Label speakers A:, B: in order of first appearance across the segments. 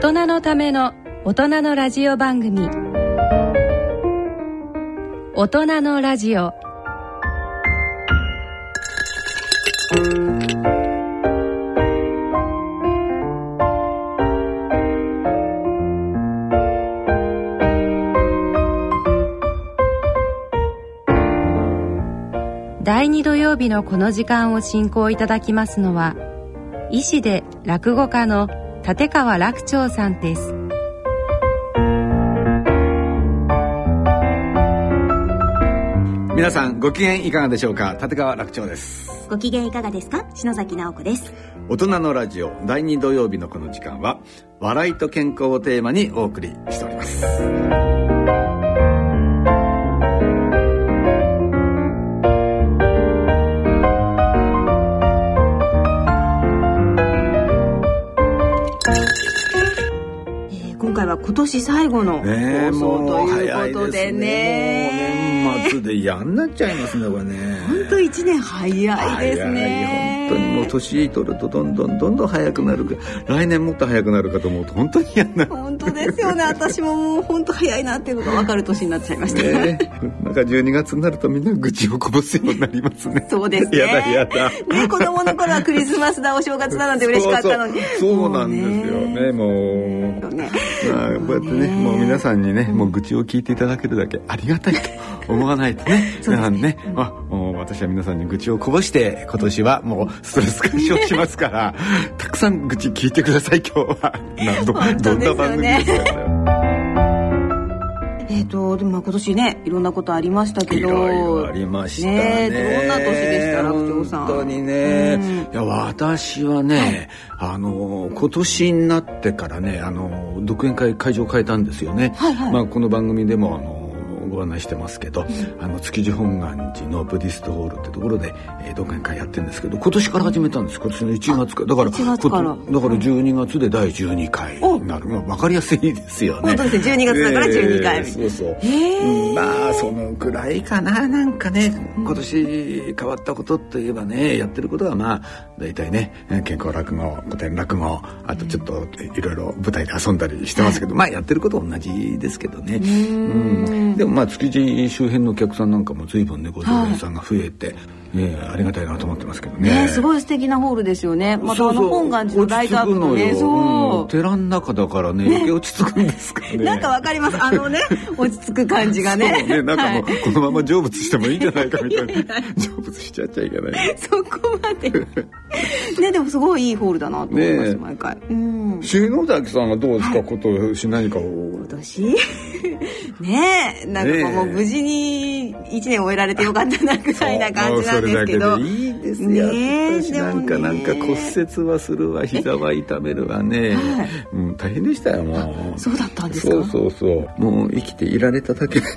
A: 人のための大人のラジオ番組。大人のラジオ。第2土曜日のこの時間を進行いただきますのは医師で落語家の立川楽長さんです。
B: 皆さんご機嫌いかがでしょうか？立川楽長です。
C: ご機嫌いかがですか？篠崎直子です。
B: 大人のラジオ第2土曜日のこの時間は笑いと健康をテーマにお送りしております
C: 今年最後の放送
B: もう
C: ということでね。
B: もう年末で嫌になっちゃいますねこれね。
C: 本当一年早いですね。
B: 早い本当にもう年取るとどんどんどんどん早くなるか来年もっと早くなるかと思うと本当に嫌にな。る
C: 本当ですよね。私ももう本当早いなっていうのが分かる年になっちゃいました。ね
B: ねなんか12月になるとみんな愚痴をこぼすようになりますね。
C: そうですね。
B: やだやだ。
C: ね子供の頃はクリスマスだお正月だなんて嬉しかったのに。
B: そうそうそうなんですよねもう
C: ね。
B: まあ、こうやってね、もう皆さんにね、もう愚痴を聞いていただけるだけありがたいと思わないとね、皆さんね、あ、もう私は皆さんに愚痴をこぼして、今年はもうストレス解消しますから、たくさん愚痴聞いてください、今日は。なんど、んな番組ですか、
C: えっ、とでもまあ今年ねいろんなことありましたけど
B: いろありましたね。
C: ねどんな年でした？楽長さん
B: 本当にね。
C: うん
B: いや、私はね、あの、今年になってからね、あの、独演会会場を変えたんですよね。
C: はいはい
B: まあ、この番組でも、あの、ご案内してますけど、あの築地本願寺のブディストホールってところで、えー、独演会やってるんですけど今年から始めたんです。今年の1月から。だから
C: 1月から。
B: だから12月で第12回になる、まあ、分かりやすいですよね。
C: 本当ですね。12月だから12回目
B: えーそうそう。
C: へ
B: うんまあそのくらいかな。なんかね今年変わったことといえばねやってることはまあ大体ね健康落語古典落語あとちょっといろいろ舞台で遊んだりしてますけど、まあやってること同じですけどね。うん。でもまあまあ築地周辺のお客さんなんかも随分ねご常連さんが増えて、えーありがたいなと思ってますけどね。
C: ねすごい素敵なホールですよね。またあの本願寺のライトアップのねそう。
B: うん。寺の中だからね余計落ち着くんですかね。
C: なんかわかります。あのね落ち着く感じがね。
B: ね、なんかもう、
C: はい。
B: このまま成仏してもいいんじゃないかみたいな。成仏しちゃっちゃいけない。
C: そこまで。ねでもすごいいいホールだなと思います、
B: ねえ。
C: 毎回。うん。
B: 篠崎さんはどうですか、今年。何かを。
C: 今年？ねえ。なんかもう無事に一年終えられてよかったなぐらいな感じなんですけど
B: もうそれだけでいいですよ。私なんか、なんか骨折はするわ、膝は痛めるわね。
C: はい。
B: うん、大変でしたよ、もう。
C: そうだったんですか？
B: そうそうそう。もう生きていられただけ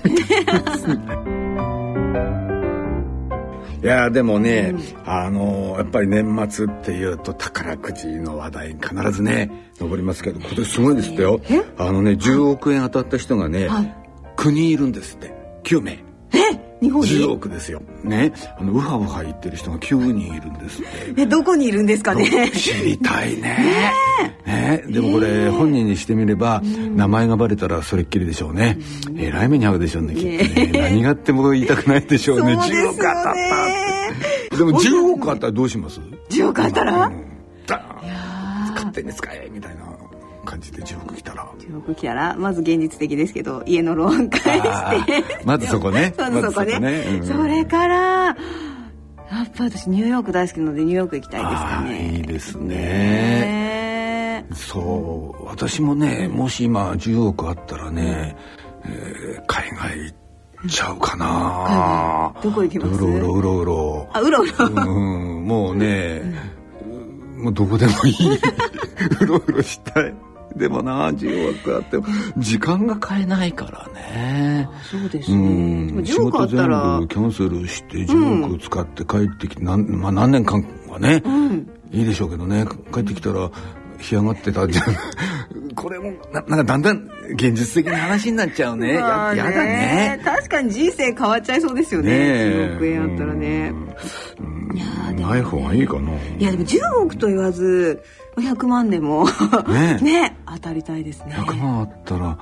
B: いやでもね、あのやっぱり年末っていうと宝くじの話題必ずね上りますけど今年すごいですよ。あのね10億円当たった人がね、
C: はい。
B: 9人いるんですって。9名
C: え？日本
B: 10
C: に
B: 億ですよ。ね。あのウハウハ言ってる人が9人いるんですって。
C: えどこにいるんですかね？
B: 知りたいね。ねでもこれ本人にしてみれば名前がバレたらそれっきりでしょうね。えらい目に遭うでしょうねきっとね。何があっても言いたくないでしょうね。
C: そうですよね。
B: 10億当たったって。でも10億あったらどうします
C: ？10億あったら？
B: うん。ダーン。勝手に使えみたいな感じで10億来たら。
C: 10億来たらまず現実的ですけど家のローン返
B: あ
C: して。
B: ーまずそこね。
C: まずそこね,
B: まずうん。
C: それからやっぱ私ニューヨーク大好きなのでニューヨーク行きたいですか
B: あ
C: ね
B: ーいいですね。
C: ね
B: そう。私もねもし今10億あったらね、えー海外行っちゃうかな、
C: 海外どこ行きます？
B: うろうろうろうろ。
C: あうろうろ。
B: うんもうね、もうどこでもいい。うろうろしたいでもな10億あっても時間が買えないからね。
C: そうです
B: う
C: ね、でも
B: ん、仕
C: 10億あったら
B: 部キャンセルして10億使って帰ってきて、なんまあ、何年間はね、
C: ん。
B: いいでしょうけどね。帰ってきたら干上がってたんじゃん。これもななんかだんだん現実的な話になっちゃうね。
C: まあ
B: ややだね。
C: 確かに人生変わっちゃいそうですよね。
B: ねえ。
C: 10億円あったらね。いやーで
B: ない方がいいかな。
C: いやでも10億と言わず100万でも
B: ね
C: ね当たりたいですね。
B: 100万あったら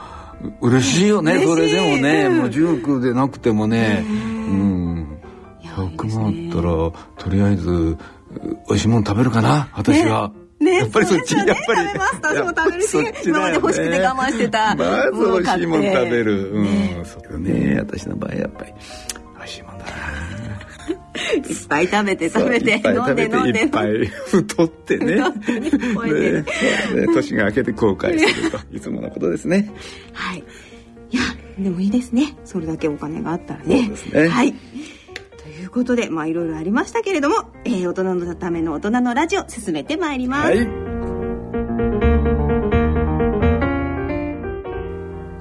B: う嬉しいよね。それでもね、
C: うん。
B: もう10億でなくてもね、うん。
C: いやいい。です
B: 100万
C: ね
B: あったら、とりあえず、う美味しいもの食べるかな、私は。
C: ね。
B: やっぱりそっち、
C: ね。
B: やっぱり。
C: 食べます。私も食べるし。
B: ね。
C: 今まで欲しくて我慢してた。
B: まず美味しいもの食べる。うん。
C: ね。
B: そうけどね、私の場合やっぱり、美味しいもんだな。
C: いっぱい食べて食べて飲んで飲んで
B: いっぱい太ってね。年が明けて後悔すると、いつものことですね。
C: はい。いやでもいいですね。それだけお金があったらね。
B: そうですね。
C: はい。ということでまあいろいろありましたけれども、えー大人のための大人のラジオ進めてまいります、
B: はい。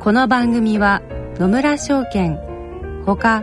A: この番組は野村証券ほか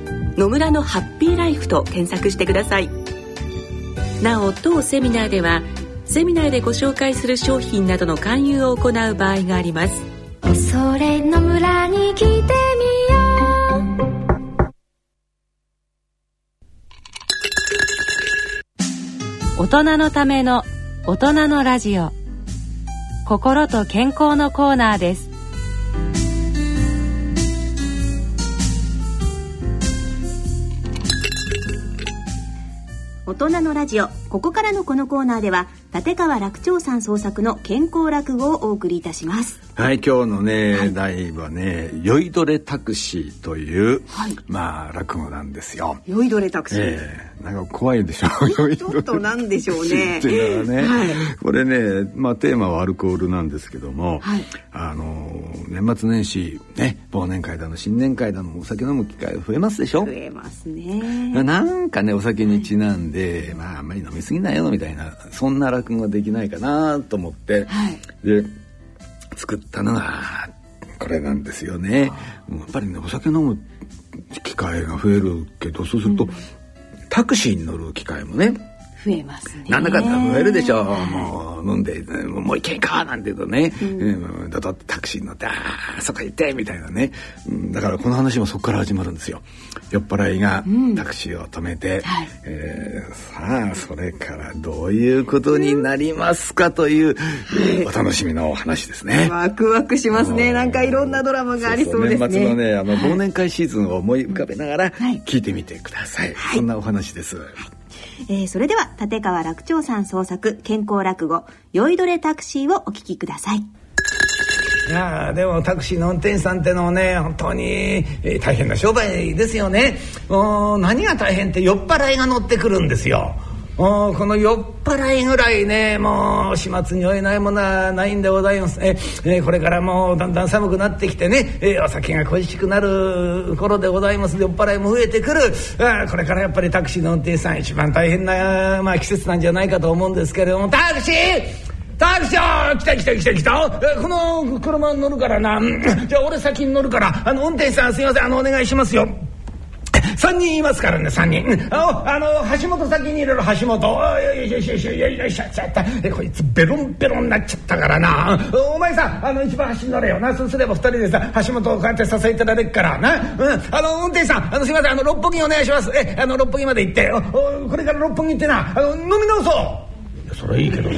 D: 野村のハッピーライフ」と検索してください。なお当セミナーではセミナーでご紹介する商品などの勧誘を行う場合があります。
E: それの村に来てみよう。
A: 大人のための大人のラジオ。心と健康のコーナーです。
C: 大人のラジオ。ここからのこのコーナーでは立川楽長さん創作の健康落語をお送りいたします。
B: はい、今日のね、題はね、酔いどれタクシーという、
C: はい。
B: まあ、落語なんですよ。
C: 酔いどれタクシー、
B: ええなんか怖いでしょ。
C: ちょっとなんでしょうね。
B: っていうのはね、
C: はい。
B: これね、まあテーマはアルコールなんですけども、
C: はい。
B: あの年末年始ね忘年会だの新年会だのお酒飲む機会増えますでしょ。
C: 増えますね。
B: なんかねお酒にちなんで、まああんまり飲みすぎないよみたいなそんな落語ができないかなと思って、
C: はい。
B: で作ったのがこれなんですよね。やっぱりねお酒飲む機会が増えるけどそうすると、タクシーに乗る機会もね
C: 増えますね。
B: なんだかんだ増えるでしょう。もう飲んで、もう行けんかなんて言うとね、うん、だとタクシーに乗って、ああ、そこ行ってみたいなね、うん。だからこの話もそこから始まるんですよ。酔っ払いがタクシーを止めて、
C: はい。
B: えーさあ、それからどういうことになりますかという、お楽しみのお話ですね。
C: ワクワクしますね。なんかいろんなドラマがありそうですね。
B: 年末のね、あの、忘年会シーズンを思い浮かべながら
C: はい。
B: 聞いてみてください。そんなお話です。
C: えーそれでは立川楽長さん創作健康落語酔いどれタクシーをお聞きください。
B: いやでもタクシーの運転手さんってのはね本当に、えー大変な商売ですよね。もう何が大変って酔っ払いが乗ってくるんですよ。もうこの酔っ払いぐらいねもう始末に負えないものはないんでございます。ええこれからもうだんだん寒くなってきてね、えお酒が恋しくなる頃でございます。酔っ払いも増えてくる。あこれからやっぱりタクシーの運転手さん一番大変な、まあ、季節なんじゃないかと思うんですけれども。タクシー!タクシー!来た来た来た来た。この車に乗るからな。じゃあ俺先に乗るからあの運転手さんすいません。あのお願いしますよ。3人いますからね3人。あの橋本先に入れる橋本。いよいしょよいしょよいしょいしょいしょちゃったこいつベロンベロンになっちゃったからな。お前さあの一番端に乗れよな。そうすれば2人でさ橋本をこうやって支えてられっからな、うん、あの運転手さんあのすいませんあの六本木お願いします。えあの六本木まで行って。おおこれから六本木行ってな。あの飲み直そう。いやそれはいいけどさ。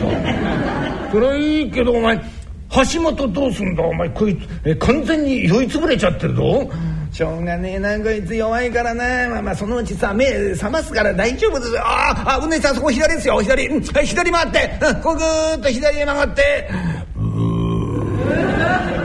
B: それはいいけどお前橋本どうすんだ？お前こいつえ完全に酔いつぶれちゃってるぞ。
F: しょうがねえなこいつ弱いからな。まあまあそのうちさ目覚ますから大丈夫ですよ。ああうねさんそこ左ですよ左、左回って、うん、こうぐーっと左へ曲がって。うー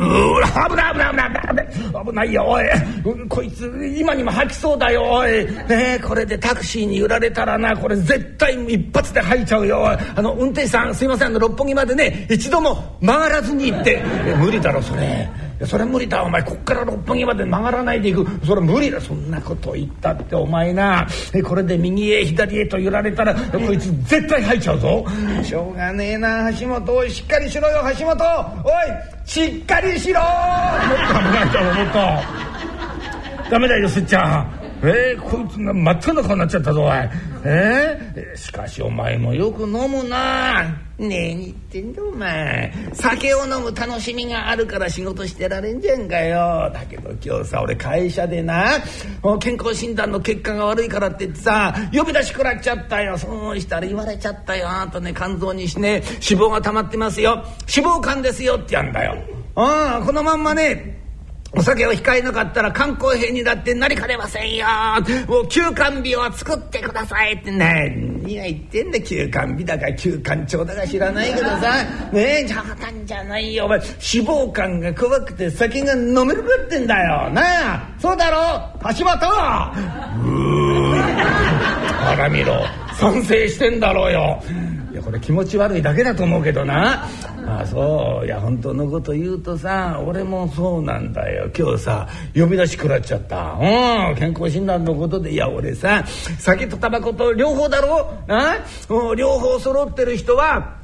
F: 危ない危ない危ない危ない危ないよおいうんこいつ今にも吐きそうだよおいねこれでタクシーに揺られたらなこれ絶対一発で吐いちゃうよあの運転手さんすいませんあの六本木までね一度も曲がらずに行って無理だろそれそれ無理だ。お前こっから六本木まで曲がらないで行く。それ無理だ。そんなこと言ったってお前な。えこれで右へ左へと揺られたらこいつ絶対吐いちゃうぞ。しょうがねえな。橋本おいしっかりしろよ。橋本おいしっかりしろ。もっと危ないだろもっと。ダメだよすっちゃんえー、こいつが真っ赤な顔になっちゃったぞおい。えー、しかしお前もよく飲むな。ねえに言ってんだお前。酒を飲む楽しみがあるから仕事してられんじゃんかよ。だけど今日さ俺会社でな健康診断の結果が悪いからって言ってさ呼び出し食らっちゃったよ。そうしたら言われちゃったよ。あんたね肝臓にしね脂肪が溜まってますよ。脂肪肝ですよってやんだよ。ああこのまんまねお酒を控えなかったら肝硬変にだってなりかねませんよ。もう休肝日を作ってくださいって。何が言ってんだ休肝日だか休肝腸だか知らないけどさ。ねえ冗談じゃないよ。お前脂肪肝が怖くて酒が飲めるかってんだよ。なあそうだろ。橋本うーあら見ろ。賛成してんだろうよ。いやこれ気持ち悪いだけだと思うけどなあそういや本当のこと言うとさ俺もそうなんだよ。今日さ呼び出し食らっちゃった。うん健康診断のことで。いや俺さ酒とタバコと両方だろ？あう両方揃ってる人は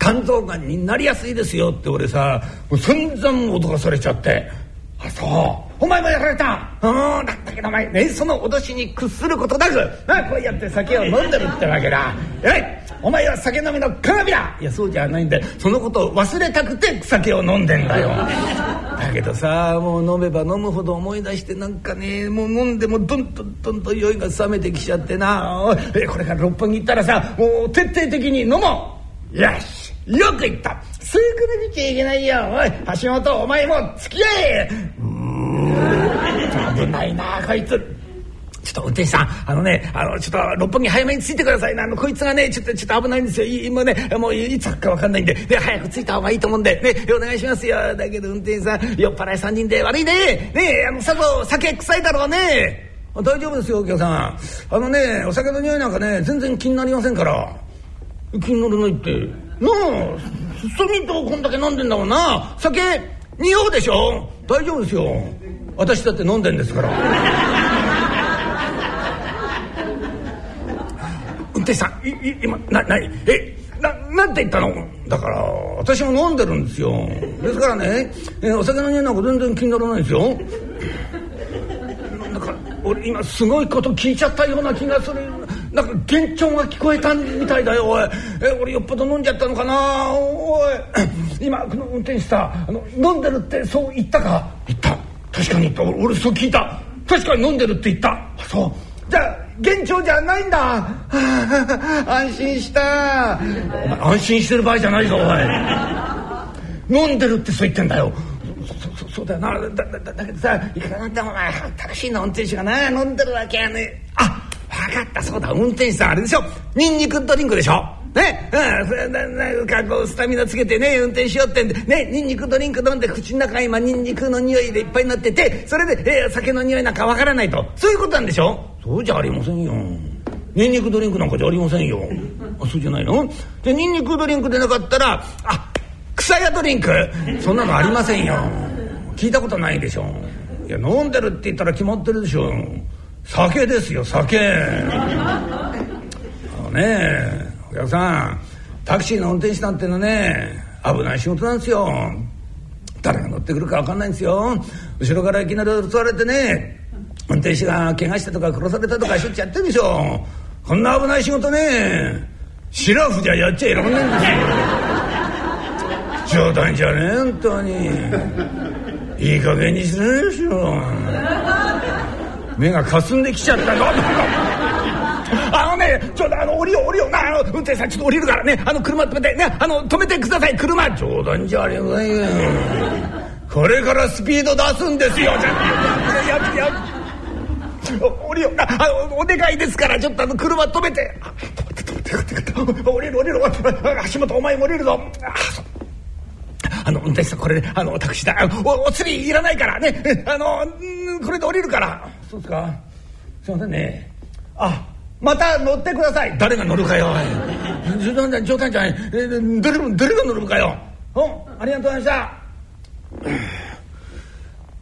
F: 肝臓がんになりやすいですよって俺さもう散々脅かされちゃって。あそう。お前もやられた。うんだったけどお前ねその脅しに屈することなく。なこうやって酒を飲んでるってわけだ。えいお前は酒飲みの鏡だ。いやそうじゃないんだよ。そのことを忘れたくて酒を飲んでんだよ。だけどさもう飲めば飲むほど思い出してなんかねもう飲んでもどんどんどんどん酔いが冷めてきちゃってな。えこれから六本木行ったらさもう徹底的に飲もう。よしよく言った。そういうこと言っちゃいけないよ。おい橋本お前も付き合え。うん危ないなこいつちょっと運転手さん、あのね、あの、ちょっと六本木早めに着いてくださいな。あの、こいつがね、ちょっと、ちょっと危ないんですよ。今ね、もういつ来るかわかんないんで、で、早く着いた方がいいと思うんで、ね、お願いしますよ。だけど運転手さん、酔っ払い三人で悪いね。ねあの、さぞ酒臭いだろうね。大丈夫ですよ、お客さん。あのね、お酒の匂いなんかね、全然気になりませんから。気にならないって。なあ、それとこんだけ飲んでんだもんな。酒、匂うでしょ？大丈夫ですよ。私だって飲んでんですから。運転手さん、いい今、な、なに、え、な、なんて言ったの？だから、私も飲んでるんですよ。ですからね、えお酒の匂いなんか全然気にならないですよ。なんか、俺今すごいこと聞いちゃったような気がする。なんか幻聴が聞こえたみたいだよ、おい。え、俺よっぽど飲んじゃったのかなおい。今、この運転手さ、あの、飲んでるってそう言ったか？言った。確かに言った。俺、俺そう聞いた。確かに飲んでるって言った。あ、そう。じゃあ、幻聴じゃないんだ。は あ安心した。お前、安心してる場合じゃないぞ、おい。飲んでるってそう言ってんだよ。そそそうだよなだだだだけどさいかがなんだお前タクシーの運転手がな飲んでるわけやねあ分かったそうだ運転手さんあれでしょニンニクドリンクでしょね。うん。かこうスタミナつけてね運転しようってんで。ねニンニクドリンク飲んで口の中が今ニンニクの匂いでいっぱいになっててそれで、えー酒の匂いなんかわからないと。そういうことなんでしょ？そうじゃありませんよ。ニンニクドリンクなんかじゃありませんよ。あそうじゃないの？じゃあニンニクドリンクでなかったらあ草屋ドリンク。そんなのありませんよ。聞いたことないでしょ。いや飲んでるって言ったら決まってるでしょ。酒ですよ酒。あのね。お客さんタクシーの運転手なんてのね危ない仕事なんですよ。誰が乗ってくるか分かんないんですよ。後ろからいきなり襲われてね運転手が怪我したとか殺されたとかしょっちゅうやってるでしょこんな危ない仕事ねシラフじゃやっちゃいらんないんですよ。冗談じゃねえ本当に。いい加減にしろでしょ目がかすんできちゃったぞ
B: ねちょっとあの降りよう降りようなあの運転手さんちょっと降りるからねあの車止めてねあの止めてください車冗談じゃありませんよこれからスピード出すんですよじゃあややや降りようあのお願いですからちょっとあの車止めてあ止めて止めて止めて止めて降りる降りる橋本お前も降りるぞあそうあの、運転手さん、これね、あの、タクシーだ。お、お釣りいらないからね。あの、これで降りるから。そうですか。すいませんね。あ、また乗ってください。誰が乗るかよ。冗談じゃない。え、誰が乗るかよ。お、ありがとうございました。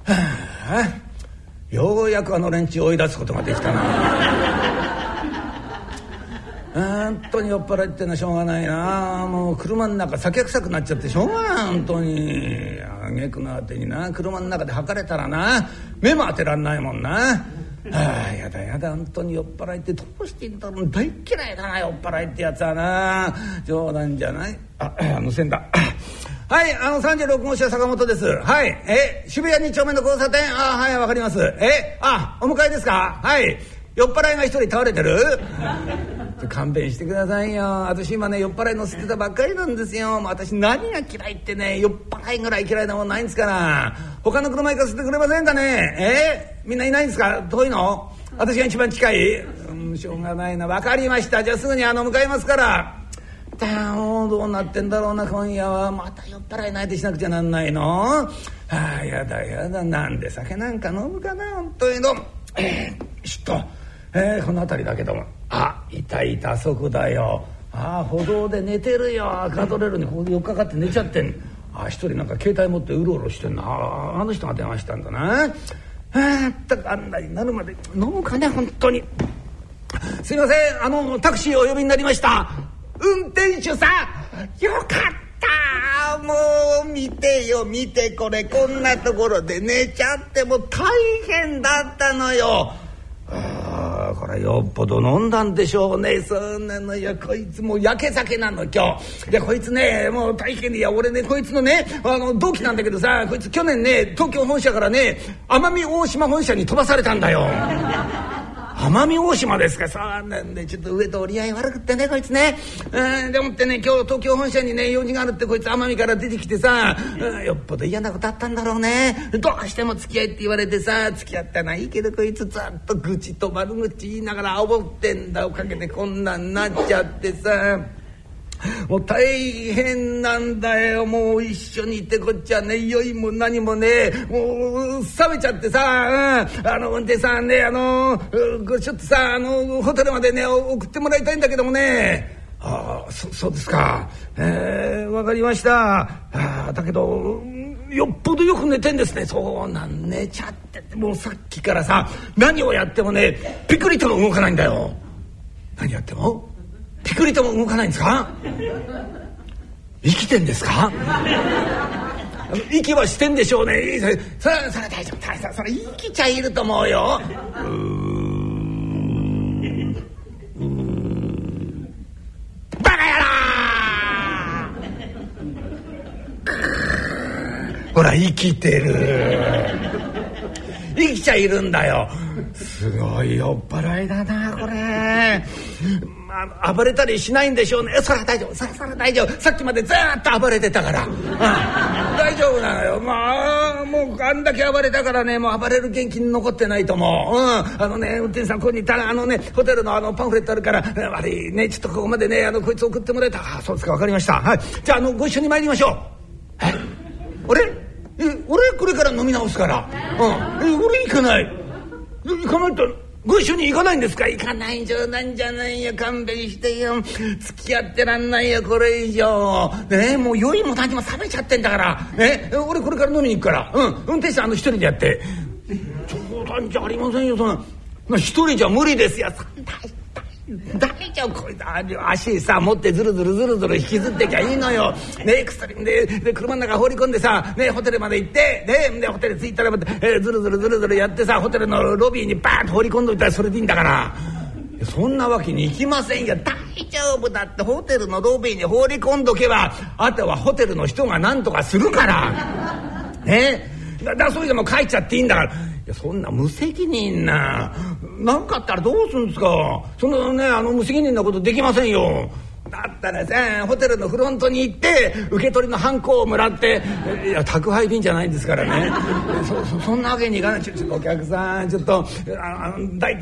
B: はあ、ようやくあの連中追い出すことができたな。本当に酔っ払いってのはしょうがないなもう車の中酒臭くなっちゃってしょうがない本当に挙句のあてにな車の中で吐かれたらな目も当てらんないもんな。ああやだやだ本当に酔っ払いってどうしていいんだろう。大嫌いだな酔っ払いってやつはな。冗談じゃない。ああのせんだはいあの36号車坂本です。はいえ渋谷2丁目の交差点。あはいわかります。えあお迎えですか？はい。酔っ払いが一人倒れてる？勘弁してくださいよ。私今ね酔っ払い乗せてたばっかりなんですよ。私何が嫌いってね酔っ払いぐらい嫌いなもんないんですから。他の車行かせてくれませんかね？え？みんないないんですか？遠いの？私が一番近い、うん、しょうがないな。分かりました。じゃあすぐにあの向かいますから。だもうどうなってんだろうな今夜は。また酔っ払いないでしなくちゃなんないの？ああやだやだ。なんで酒なんか飲むかな本当に。のえー、ちょっと。えー、この辺りだけども。あいたいたそこだよ。あ歩道で寝てるよ。ガードレールにここで寄っかかって寝ちゃってんあ一人なんか携帯持ってうろうろしてんなああの人が電話したんだな。あったくあんなになるまで飲むかね本当に。すいません。あのタクシーお呼びになりました。運転手さんよかった。もう見てよ見てこれこんなところで寝ちゃっても大変だったのよ。よっぽど飲んだんでしょうね。そんなのよ。こいつもう焼け酒なの今日。でこいつねもう大変いや俺ねこいつのねあの同期なんだけどさこいつ去年ね東京本社からね奄美大島本社に飛ばされたんだよ。奄美大島ですか。そうなんでちょっと上と折り合い悪くってねこいつね、うん、でもってね今日東京本社にね用事があるってこいつ奄美から出てきてさ、うん、よっぽど嫌なことあったんだろうね。どうしても付き合いって言われてさ付き合ったないいけどこいつずっと愚痴と悪口言いながら煽ってんだ。をかけてこんなんなっちゃってさ。もう大変なんだよ。もう一緒にいてこっちはね酔いも何もねもう冷めちゃってさ、うん、あの運転さんねあのちょっとさあのホテルまでね送ってもらいたいんだけどもね。ああそうですか。えー、分かりました。あだけどよっぽどよく寝てんですね。そうなん寝ちゃってもうさっきからさ何をやってもねピクリとも動かないんだよ。何やっても？ピクリとも動かないんですか？生きてんですか？息はしてんでしょうね。それそれそれ大丈夫大丈夫。それ生きちゃいると思うよ。バカ野郎！ほら生きてる。生きちゃいるんだよ。すごい酔っ払いだなこれ。あ、暴れたりしないんでしょうね。それは大丈夫。それは大丈夫。さっきまでずっと暴れてたから、うん、大丈夫なのよ。まあもうあんだけ暴れたからねもう暴れる元気に残ってないと思う、うん、あのね運転手さんここにいたらあのねホテルのあのパンフレットあるから悪いねちょっとここまでねあのこいつ送ってもらえた。あそうですか。分かりました。はい。じゃああのご一緒に参りましょう。え？俺？え俺？これから飲み直すから。うん。え俺行かない。行かないとご一緒に行かないんですか？行かない冗談じゃないよ。勘弁してよ。付き合ってらんないよ。これ以上。ねもう酔いも何も冷めちゃってんだから。ね俺これから飲みに行くから。うん。運転手あの一人でやって。冗談じゃありませんよ。そんな。一人じゃ無理ですよ。大丈夫こいつ足さ持ってずるずるずるずる引きずってきゃいいのよ。ね薬でで車の中放り込んでさ、ね、ホテルまで行ってででホテル着いたら、えー、ずるずるずるずるやってさホテルのロビーにバーンと放り込んどいたらそれでいいんだから。そんなわけにいきませんよ大丈夫だってホテルのロビーに放り込んどけばあとはホテルの人が何とかするから。ねだだそういうのも帰っちゃっていいんだから。やそんな無責任な何かあったらどうするんですか？そんなねあの無責任なことできませんよ。だったらさホテルのフロントに行って受け取りのハンコをもらっていや宅配便じゃないんですからね。そそそんなわけにいかない。ちょっとお客さんちょっとああ大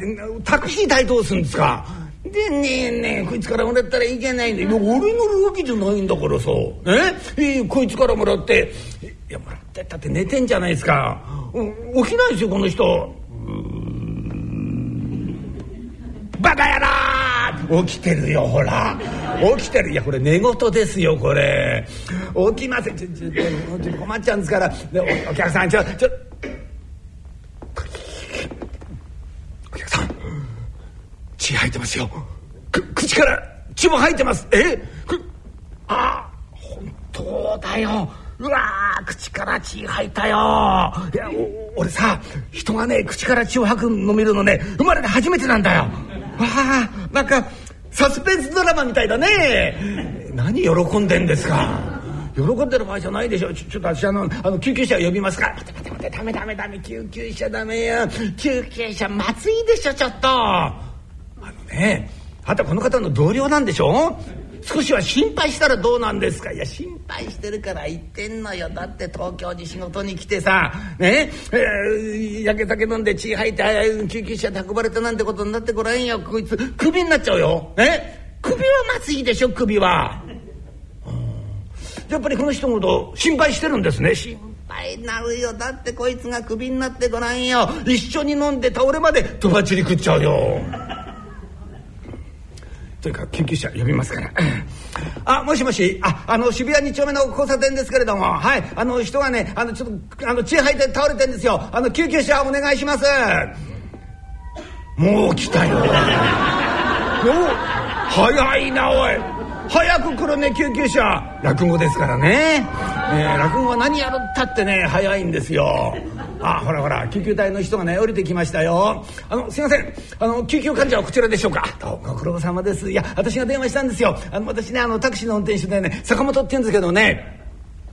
B: タクシー代どうするんですか？でねえねえこいつからもらったらいけないんだ。よ俺乗るわけじゃないんだからさ。え？えこいつからもらっていやもらってったって寝てんじゃないですか。起きないですよこの人。バカ野郎。起きてるよほら。起きてる。いやこれ寝言ですよこれ。起きません。ちょちょちょ困っちゃうんですから。おお客さんちょちょ。お客さん。血吐いてますよ。く口から血も吐いてます。え？くあ本当だよ。うわ口から血吐いたよ。いや俺さ人がね口から血を吐くの見るのね生まれて初めてなんだよ。わあなんかサスペンスドラマみたいだね。何喜んでんですか。喜んでる場合じゃないでしょ。ちょちょっと私あのあの救急車呼びますか。ら待て待て待てダメダメダメ救急車ダメよ。救急車まずいでしょちょっと。あのねあんたこの方の同僚なんでしょ。少しは心配したらどうなんですか？いや心配してるから言ってんのよ。だって東京に仕事に来てさね？えー、焼け酒飲んで血吐いて救急車で運ばれたなんてことになってごらんよ。こいつクビになっちゃうよ。ね？首はまずいでしょ首は。やっぱりこの人のこと心配してるんですね。心配になるよ。だってこいつがクビになってごらんよ。一緒に飲んで倒れまでとばっちり食っちゃうよ。というか救急車呼びますから。あ、もしもし、あ、あの、渋谷2丁目の交差点ですけれども、はい、あの、人がね、あの、ちょっと、あの、血吐いて倒れてんですよ。あの、救急車お願いします。もう来たよ。お早いな、おい。早く来るね救急車。落語ですからね、えー、落語は何やるったってね早いんですよ。あほらほら救急隊の人がね降りてきましたよ。あのすいません。あの救急患者はこちらでしょうか。どうご苦労様です。いや私が電話したんですよ。あの私ねあのタクシーの運転手でね坂本って言うんですけどね。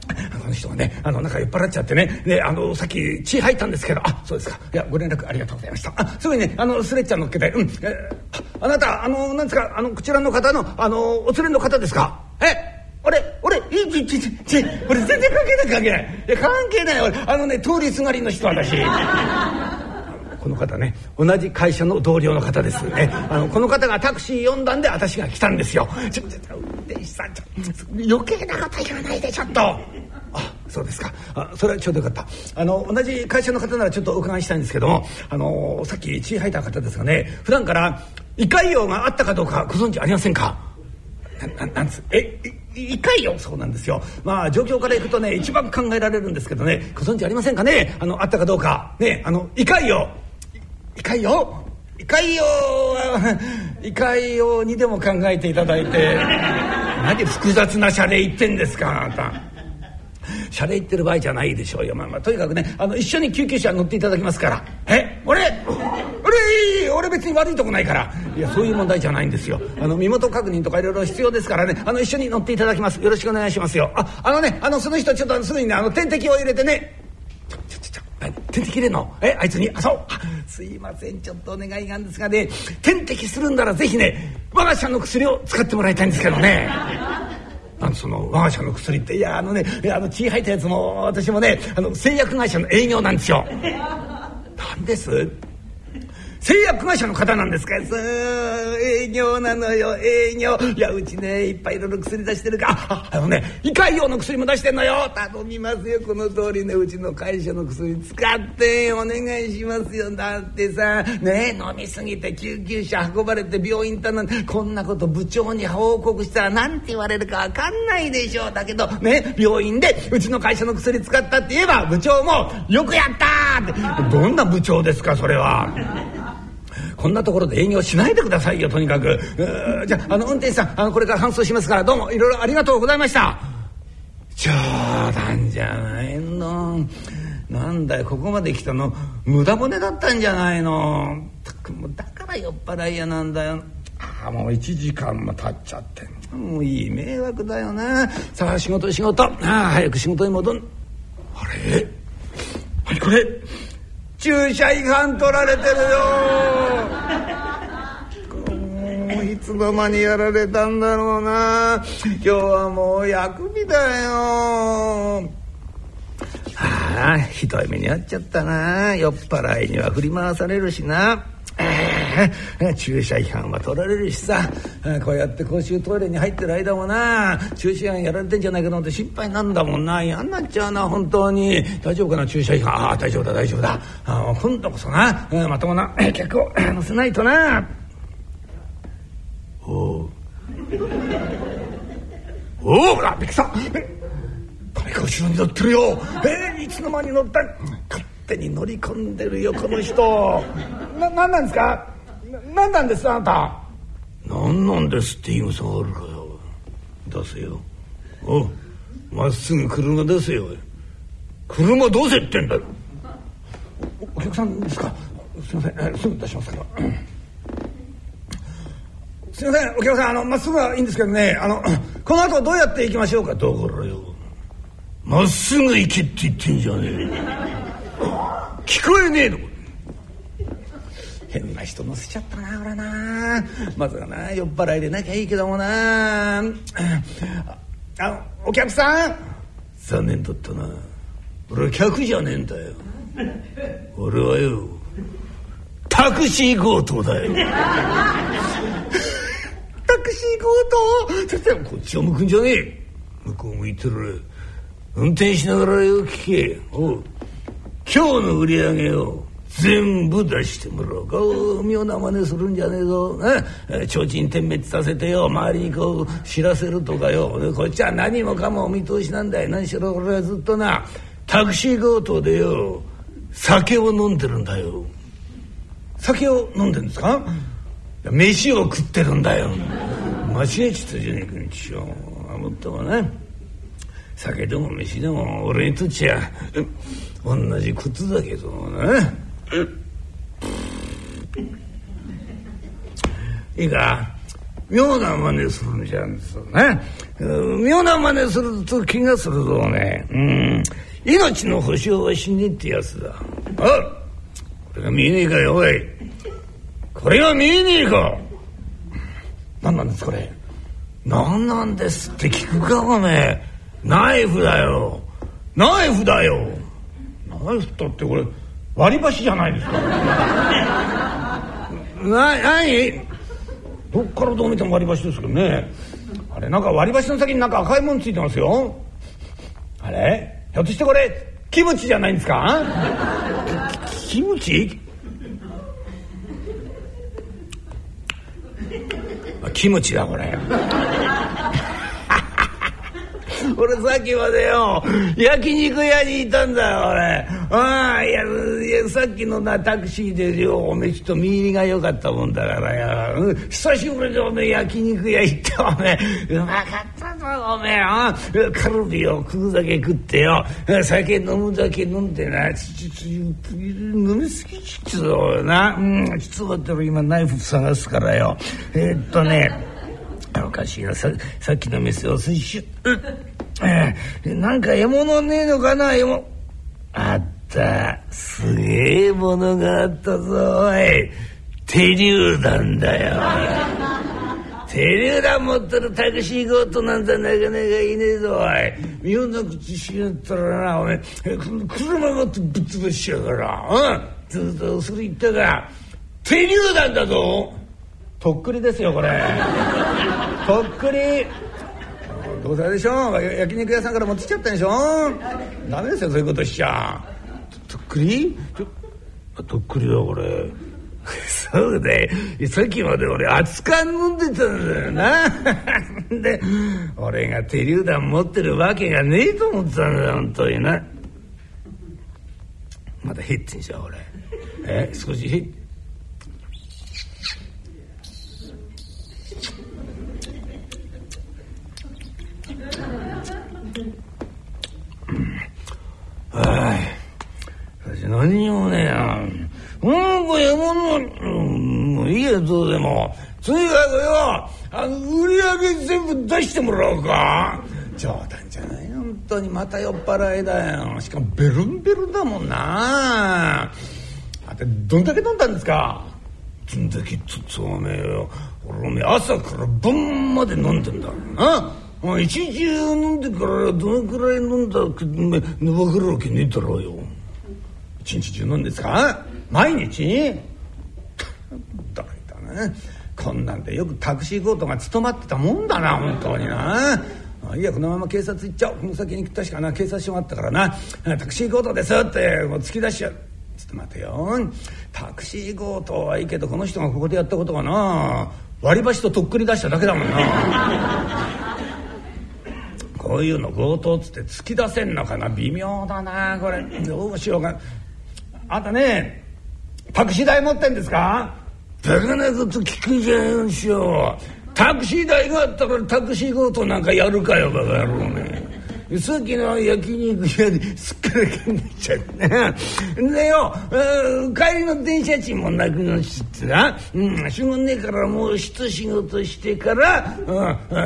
B: あの人がね、あの、なんか酔っ払っちゃってね、ね、あの、さっき血入ったんですけど、あ、そうですか。いや、ご連絡ありがとうございました。あ、すぐにね、あの、スレッチャー乗っけて、うん、えー、あなた、あの、なんですか、あの、こちらの方の、あの、お連れの方ですか？え俺、俺、いち、ち、ち、ち、俺全然関係ない関係ない。いや、関係ない。俺、あのね、通りすがりの人、私。この方ね同じ会社の同僚の方ですね。あのこの方がタクシー呼んだんで私が来たんですよ。ちょちょ運転手さんちょ余計なこと言わないでちょっと。あそうですか。あそれはちょうどよかった。あの同じ会社の方ならちょっとお伺いしたいんですけどもあのさっき血吐いた方ですがね普段から胃潰瘍があったかどうかご存知ありませんか？ななんですえ胃潰瘍そうなんですよ。まあ状況からいくとね一番考えられるんですけどねご存知ありませんかね？あのあったかどうか。ねあの胃潰瘍胃潰瘍胃潰瘍は胃潰瘍にでも考えていただいて。何複雑な謝礼言ってんですかあなた。謝礼言ってる場合じゃないでしょうよ、まあまあ、とにかくねあの一緒に救急車乗っていただきますから。え？俺？俺俺別に悪いとこないから。いやそういう問題じゃないんですよ。あの身元確認とかいろいろ必要ですからね。あの一緒に乗っていただきます。よろしくお願いしますよ。ああのねあのその人ちょっとすぐにねあの点滴を入れてね。点滴入れんのえあいつにあそうすいません。ちょっとお願いがあるんですがね。点滴するんならぜひね我が社の薬を使ってもらいたいんですけどね。あのその我が社の薬って。いやあのねあの血入ったやつも私もねあの製薬会社の営業なんですよ。なんです？製薬会社の方なんですか？そう営業なのよ。営業。いやうちねいっぱいいろいろ薬出してるか。ああのね胃潰瘍の薬も出してんのよ。頼みますよ。この通りねうちの会社の薬使ってお願いしますよ。だってさね飲み過ぎて救急車運ばれて病院行ったのにこんなこと部長に報告したら何て言われるか分かんないでしょう。だけどね病院でうちの会社の薬使ったって言えば部長も「よくやった!」って。どんな部長ですかそれは。こんなところで営業しないでくださいよとにかく。じゃああの運転手さんあのこれから搬送しますからどうもいろいろありがとうございました。冗談じゃないの。なんだよここまで来たの。無駄骨だったんじゃないの。だから酔っ払い屋なんだよ。ああもう1時間も経っちゃって。もういい迷惑だよなさあ仕事仕事。ああ早く仕事に戻ん。あれ？何これ？
F: 駐車違反取られてるよ。いつの間にやられたんだろうな。今日はもう薬味だよ。ああひどい目に遭っちゃったな。酔っ払いには振り回されるしな。駐車違反は取られるしさ。こうやって公衆トイレに入ってる間もな駐車違反やられてんじゃないかなって心配なんだもんな。嫌になっちゃうな本当に。大丈夫かな駐車違反。ああ大丈夫だ大丈夫だ。あ今度こそな。まともな客を乗せないとな。おうおおほらびっくりした誰か後ろに乗ってるよ。えー、いつの間に乗った。手に乗り込んでるよこの人。な何なんですか？何なんですあなた？何なんですって言い草があるかよ出せよ。おまっすぐ車出せよ。車どうせってんだよ。お客さんですか？すいません。すぐ出しますから すいません。お客さんあのまっすぐはいいんですけどね。あの この後どうやって行きましょうかどこらよ。まっすぐ行けって言ってんじゃねえ聞こえねえの変な人乗せちゃったな俺な。まさかな酔っ払いでなきゃいいけどもな。あのお客さん。残念だったな。俺は客じゃねえんだよ。俺はよタクシー強盗だよ。タクシー強盗？そしたらこっちを向くんじゃねえ。向こう向いてる。運転しながらよ聞け。おう今日の売り上げを全部出してもらおうか。妙な真似するんじゃねえぞ、ね、提灯点滅させてよ。周りにこう知らせるとかよ。こっちは何もかもお見通しなんだよ何しろ俺はずっとなタクシー強盗でよ。酒を飲んでるんだよ。酒を飲んでるんですか？飯を食ってるんだよ。間違えちゃったじゃねえか一応もっともね。酒でも飯でも俺にとっちゃ同じことだけどな。いいか？妙な真似するんじゃんですね。妙な真似すると気がするぞね。うん。命の保証はしねえってやつだ。あこれが見えねえかよ、おい。これが見えねえか何なんですこれ？何なんですって聞くかおめ。ナイフだよ。ナイフだよ。ナイフだってこれ割り箸じゃないですか。な、なにどっからどう見ても割り箸ですけどね。あれ、なんか割り箸の先になんか赤いもんついてますよ。あれ？ひょっとしてこれ、キムチじゃないんですか？キムチ？キムチだこれ。俺さっきまでよ焼肉屋にいたんだよ俺。ああいやさっきのなタクシーでよおめえちょっと見入りが良かったもんだからよ、うん、久しぶりでおめえ焼肉屋行っておめえ。うまかったぞおめえ。あカルビを食うだけ食ってよ。酒飲むだけ飲んでな。ちちち飲みすぎちっつうな。うんちょっと待ってろ今ナイフ探すからよ。えー、っとねおかしいな。ささっきの店を水しゅ、うえー、なんか獲物ねえのかな？獲物。あった。すげえものがあったぞおい。手榴弾だよ。手榴弾持ってるタクシー強盗なんてなかなかいねえぞおい。妙な口しやったらなお前車持ってぶっ潰しやから。うん。ずっとそれ言ったが手榴弾だぞ。とっくりですよこれ。とっくり。どうせでしょ焼肉屋さんから持ってきちゃったでしょダメですよそういうことしちゃ。とっくり？とっくりだこれ。そうだよさっきまで俺熱燗飲んでたんだよな。で俺が手榴弾持ってるわけがねえと思ってたんだよ本当にな。まだ減ってんじゃん俺。え少し減ってはい何にもねえなうんこ獲物もういいやどうでもとにかくよあの売り上げ全部出してもらおうか。冗談じゃない本当にまた酔っ払いだよ。しかもベロンベロンだもんな。ってどんだけ飲んだんですか?どんだけっつつおめえよ俺おめえ朝から晩まで飲んでんだろうな一日飲んでからどのくらい飲んだか分かるわけねえだろうよ。一日中飲んですか？毎日？だだね。こんなんでよくタクシー強盗が務まってたもんだな本当にな。いやこのまま警察行っちゃおう。この先に確かな。警察署があったからな。タクシー強盗ですって。もう突き出しちゃう。ちょっと待てよ。タクシー強盗はいいけどこの人がここでやったことがな。割り箸ととっくり出しただけだもんな。こういうの強盗っつって突き出せんのかな？微妙だなこれ。どうしようか。あんたねタクシー代持ってんですか？バカなこと聞くじゃんしよ。タクシー代があったからタクシー強盗なんかやるかよバカ野郎ねさっきの焼肉屋ですっからかんなっちゃってね。でよ帰りの電車賃もなくなっちってな、うん、しょうがねえからもう一仕事してから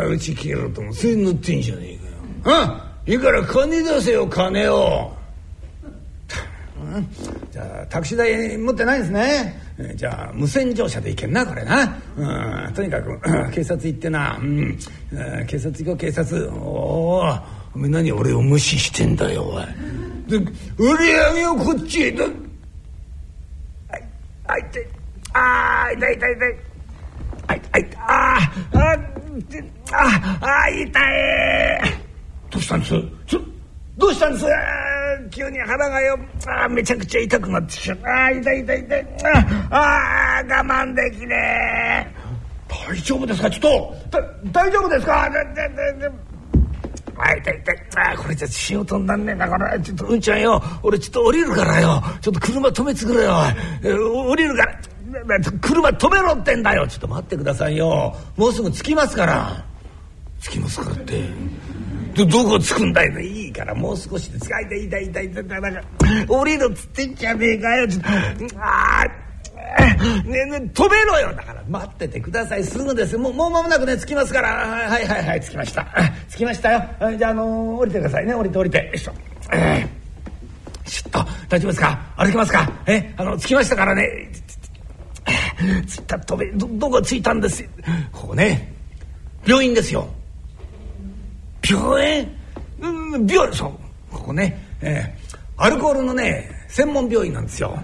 F: うち消えろともそれに乗ってんじゃねえかよ。あいいから金出せよ金を。うん。じゃあタクシー代持ってないですね、じゃあ無線乗車で行けんなこれな、うん、とにかく警察行ってな、うん、警察行こう警察。おおお前何俺を無視してんだよおい。で売り上げをこっちへ。だはいあいて。ああ痛い痛い痛い。あいあいああああ痛い。どうしたんです？どうしたんです？急に腹がよあめちゃくちゃ痛くなってきちゃった。あ痛い痛い痛い。ああ我慢できねえ。大丈夫ですか？ちょっと。大丈夫ですか？あ痛い痛い。あこれじゃ仕事になんね。えなこれちょっとうんちゃんよ。俺ちょっと降りるからよ。ちょっと車止めつくれよ降りるから。車止めろってんだよ。ちょっと待ってくださいよ。もうすぐ着きますから。着きますからってどどこ着くんだよいいからもう少しで使いたい痛い痛い痛い痛い。なんか降りるっつってんじゃねえかよ。ちょっとああねね止めろよ。だから待っててください。すぐです。もうもう間もなくね着きますから。はいはいはい着きました。着きましたよ。じゃあ、あのー、降りてくださいね。降りて降りて。よいしょ、えー、ちょっと大丈夫ですか？歩けますか？えあの着きましたからね。着いた止めどどこ着いたんです？ここね病院ですよ。病院うん病院そうここね、えー、アルコールのね専門病院なんですよ、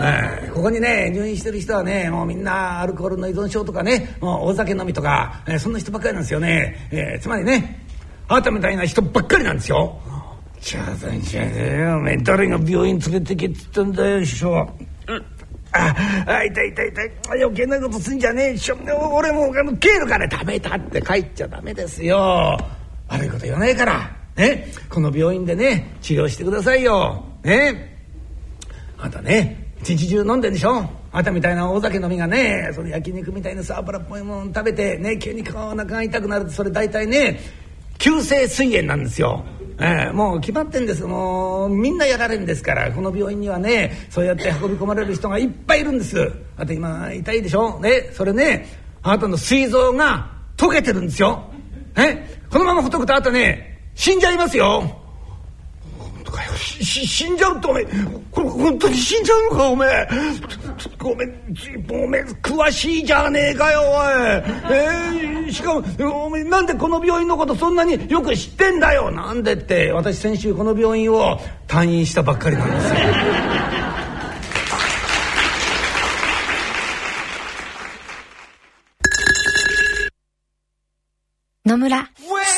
F: えー、ここにね入院してる人はねもうみんなアルコールの依存症とかねもう大酒飲みとか、えー、そんな人ばっかりなんですよね、えー、つまりねあなたみたいな人ばっかりなんですよ。冗談じゃねえよおめ誰が病院連れてけっつったんだよ師匠、ああ痛い痛い痛い。余計なことすんじゃねえ。しょ俺もあの帰るからダメだって帰っちゃダメですよ。悪いこと言わないから。ね。この病院でね治療してくださいよ。ね。あんたね一日中飲んでんでしょ。あんたみたいな大酒飲みがねその焼肉みたいなさ油っぽいもの食べてね急にお腹が痛くなるそれ大体ね急性膵炎なんですよ。えー、もう決まってんです。もうみんなやられるんですから。この病院にはねそうやって運び込まれる人がいっぱいいるんです。あと今痛いでしょ。ね。それねあなたの膵臓が溶けてるんですよ。えこのままほっとくとあなたね死んじゃいますよ。本当かよ死んじゃうっておめえこれ本当に死んじゃうのかおめえごめん随分おめえ詳しいじゃねえかよおい。えー、しかもおめえなんでこの病院のことそんなによく知ってんだよ。なんでって私先週この病院を退院したばっかりなんですよ。
E: 野村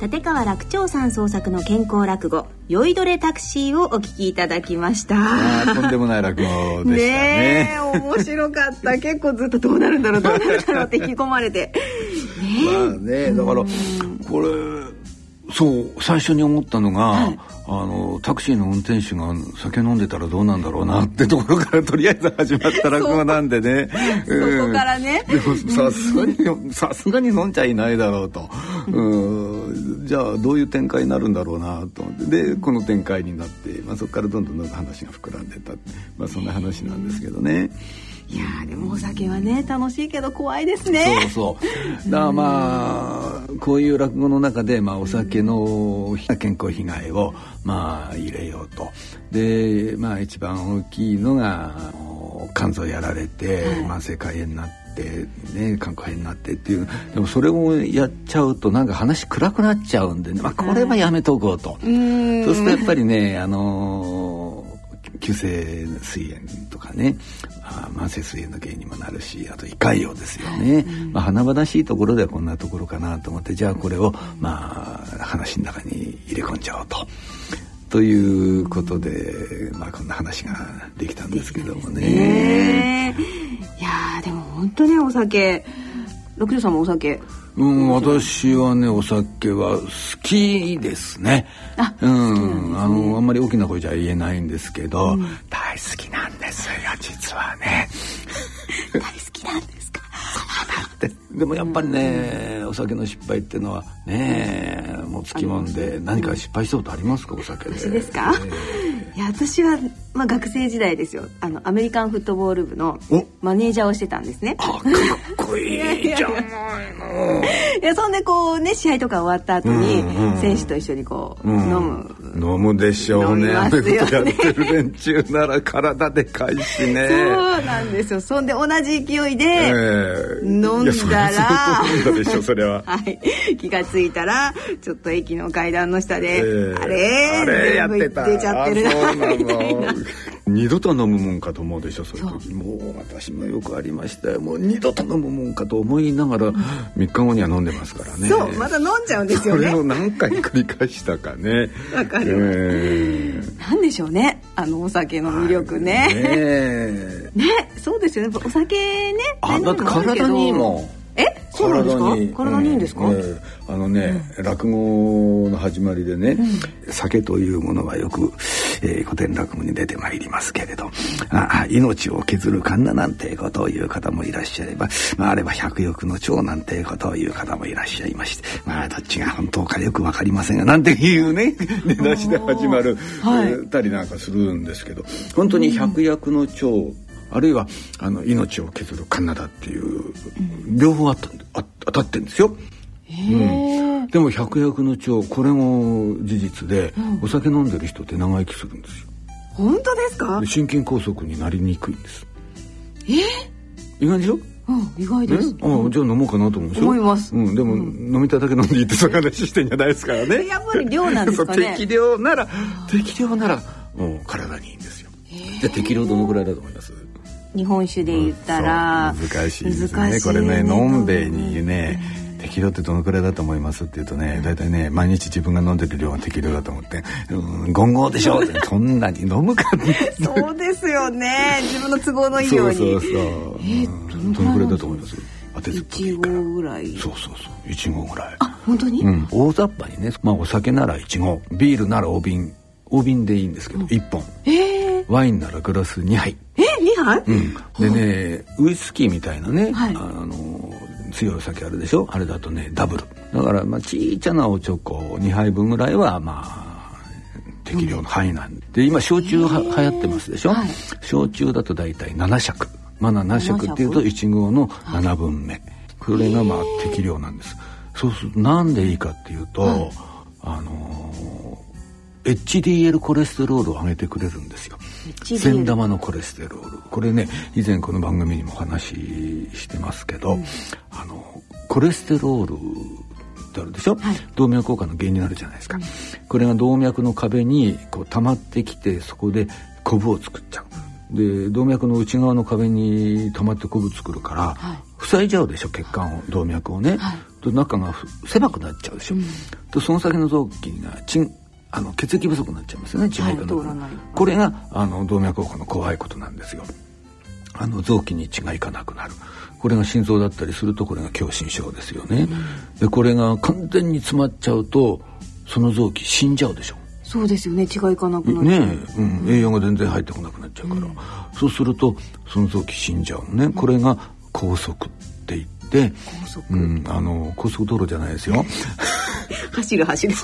C: 立川楽長さん創作の健康落語「酔いどれタクシー」をお聞きいただきました。
F: とんでもない落語でしたね。
C: ね面白かった。結構ずっとどうなるんだろうどうなるんだろうって引き込まれて。
F: ねまあねだからこれ
B: そう最初に思ったのが、はい、あのタクシーの運転手が酒飲んでたらどうなんだろうなってところからとりあえず始まった落語なんでね。
C: そこからね、
B: でもさすがにさすがに飲んじゃいないだろうと、うん、じゃあどういう展開になるんだろうなと思って。でこの展開になって、まあ、そこからどんどんどんどん話が膨らんでた、まあ、そんな話なんですけどね。
C: いやでもお酒はね楽しいけど怖いですね。
B: そうそう。だからまあこういう落語の中で、まあ、お酒の健康被害をまあ入れようと。でまあ一番大きいのが肝臓やられて慢性肝炎になって。ね、肝硬変になってっていう。でもそれをやっちゃうとなんか話暗くなっちゃうんでね、まあ、これはやめとこうと、そうするとやっぱりねあのー、急性膵炎とかね慢性膵炎の原因にもなるしあと胃潰瘍ですよね、うん、まあ、華々しいところではこんなところかなと思ってじゃあこれをまあ話の中に入れ込んじゃおうと。ということで、まあ、こんな話ができたんですけどもね。
C: いやでも本当ねお酒六条さんもお酒
B: うん、私はねお酒は好きですね。あ、うん、あのあんまり大きな声じゃ言えないんですけど、うん、大好きなんですよ実はね。
C: 大好きなんですか？
B: ってでもやっぱりね、お酒の失敗っていうのはねもうつきもんで何か失敗したことありますか？お酒で。
C: 私ですか、えー、いや私は、まあ、学生時代ですよあのアメリカンフットボール部のマネージャーをしてたんですね。
B: かっこいいじゃないの。
C: いやそんでこうね試合とか終わった後に、選手と一緒にこう、うん、飲む。
B: 飲むでしょうね。あめことやってる連中なら体でかいしね。
C: そうなんですよ。そんで同じ勢いで、えー、飲んだら、
B: 飲んだでしょそれは。
C: はい。気がついたらちょっと駅の階段の下で、えー、あれ？
B: あれやって
C: た。出ちゃってるな。みたいな。
B: 二度と飲むもんかと思うでしょそういう。時もう私もよくありましたよ。もう二度と飲むもんかと思いながら3日後には飲んでますからね。
C: そうまた飲んじゃうんですよね。
B: それを何回繰り返したかね。
C: わかる、えー、なんでしょうね。あのお酒の魅力ね。ね。ねそうですよね。お酒ね
B: あだって体に
C: え？そうなんですか？体にいいんですか、うんえー、
B: あのね、うん、落語の始まりでね、うん、酒というものはよく、えー、古典落語に出てまいりますけれどあ命を削るカンナなんてことを言う方もいらっしゃれば、まあ、あれば百欲の長なんてことを言う方もいらっしゃいましてまあどっちが本当かよく分かりませんがなんていうね 出だしで始まる、はい、たりなんかするんですけど本当に百薬の長あるいはあの命を削るカナダっていう、両方あったあ当たってるんですよ。うん、でも百薬の長これも事実で、うん、お酒飲んでる人って長生きするんですよ。
C: 本当ですか？
B: 心筋梗塞になりにくいんです。
C: え？
B: 意外でしょ？
C: うん、意外です。
B: あ、うん、じゃあ飲もうかなと思う。
C: 思います。
B: うん、でも、飲みたいだけ飲んでいいってそういう話してんじゃないですからね。
C: やっぱり量なんですかね。
B: 適量なら、適量なら、もう体にいいんですよ。じゃ適量どのぐらいだと思います？
C: 日本酒で言ったら、
B: 難しいですね、ね、これね飲んべにね、適量ってどのくらいだと思います？って言うとね大体ね毎日自分が飲んでる量が適量だと思って「うん言語でしょ」ってそんなに飲むか
C: そうですよね。自分の都合のいいように。
B: そうそうそう、えー、どのくらいだと思います？
C: 当てずっぽいから。1合ぐらい。
B: そうそうそう。1合ぐらい。
C: あ本当に、う
B: ん、大雑把にね、まあ、お酒なら1合ビールなら大瓶。大瓶でいいんですけど、うん、1本。えー、ワインならグラス2杯
C: え2杯、
B: うん、でねウイスキーみたいなね、はい、あの強いお酒あるでしょ？あれだとねダブル。だからまあちいちゃなおちょこ2杯分ぐらいはまあ適量の範囲なん。で、で今焼酎は流行ってますでしょ、はい、焼酎だと大体7尺。まあ7尺っていうと1合の7分目、これがまあ適量なんです。そうするとなんでいいかっていうと、はい、あの HDL コレステロールを上げてくれるんですよ。善玉のコレステロール。これね以前この番組にも話してますけど、うん、あのコレステロールってあるでしょ、はい、動脈硬化の原因になるじゃないですか、うん、これが動脈の壁にこう溜まってきてそこでコブを作っちゃう。で動脈の内側の壁に溜まってコブ作るから、はい、塞いじゃうでしょ？血管を動脈をね、はい、と中が狭くなっちゃうでしょ、うん、とその先の臓器が沈あの血液不足になっちゃいますよね血が。いかなくなる、これがあの動脈硬化の怖いことなんですよ。あの臓器に血がいかなくなる。これが心臓だったりするとこれが狭心症ですよね、うん、でこれが完全に詰まっちゃうとその臓器死んじゃうでしょ。
C: そうですよね血がいかなくなる
B: ねえ、うん、栄養が全然入ってこなくなっちゃうから、そうするとその臓器死んじゃうのね、これが拘束って言って
C: 高速、
B: うん、あの高速道路じゃないですよ。
C: 走る走る。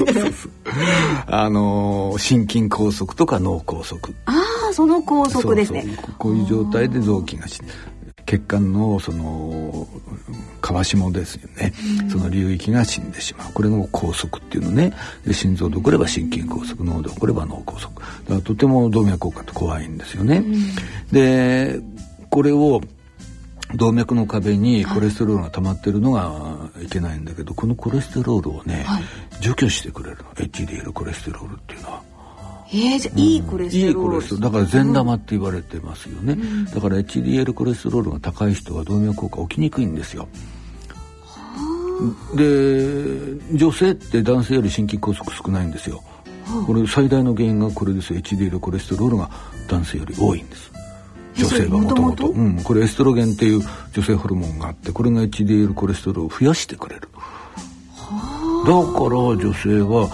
B: あの心筋梗塞とか脳梗塞。
C: ああその高速ですね。
B: こういう状態で臓器が死ぬ血管のその川下ですよね、その流域が死んでしまう。これが梗塞っていうのね。で心臓で起これば心筋梗塞脳で起これば脳梗塞。だからとても動脈硬化って怖いんですよね、でこれを動脈の壁にコレステロールが溜まってるのがいけないんだけど、このコレステロールをね、除去してくれるの。HDL コレステロールっていうのは。
C: えー、じゃあいいコレステロール、
B: だから善玉って言われてますよね、だから HDL コレステロールが高い人は動脈硬化起きにくいんですよ。で女性って男性より心筋梗塞少ないんですよ。これ最大の原因がこれですよ。HDL コレステロールが男性より多いんです女性はもともと
C: 元
B: うんこれエストロゲンっていう女性ホルモンがあってこれが HDL コレステロールを増やしてくれる。だから女性は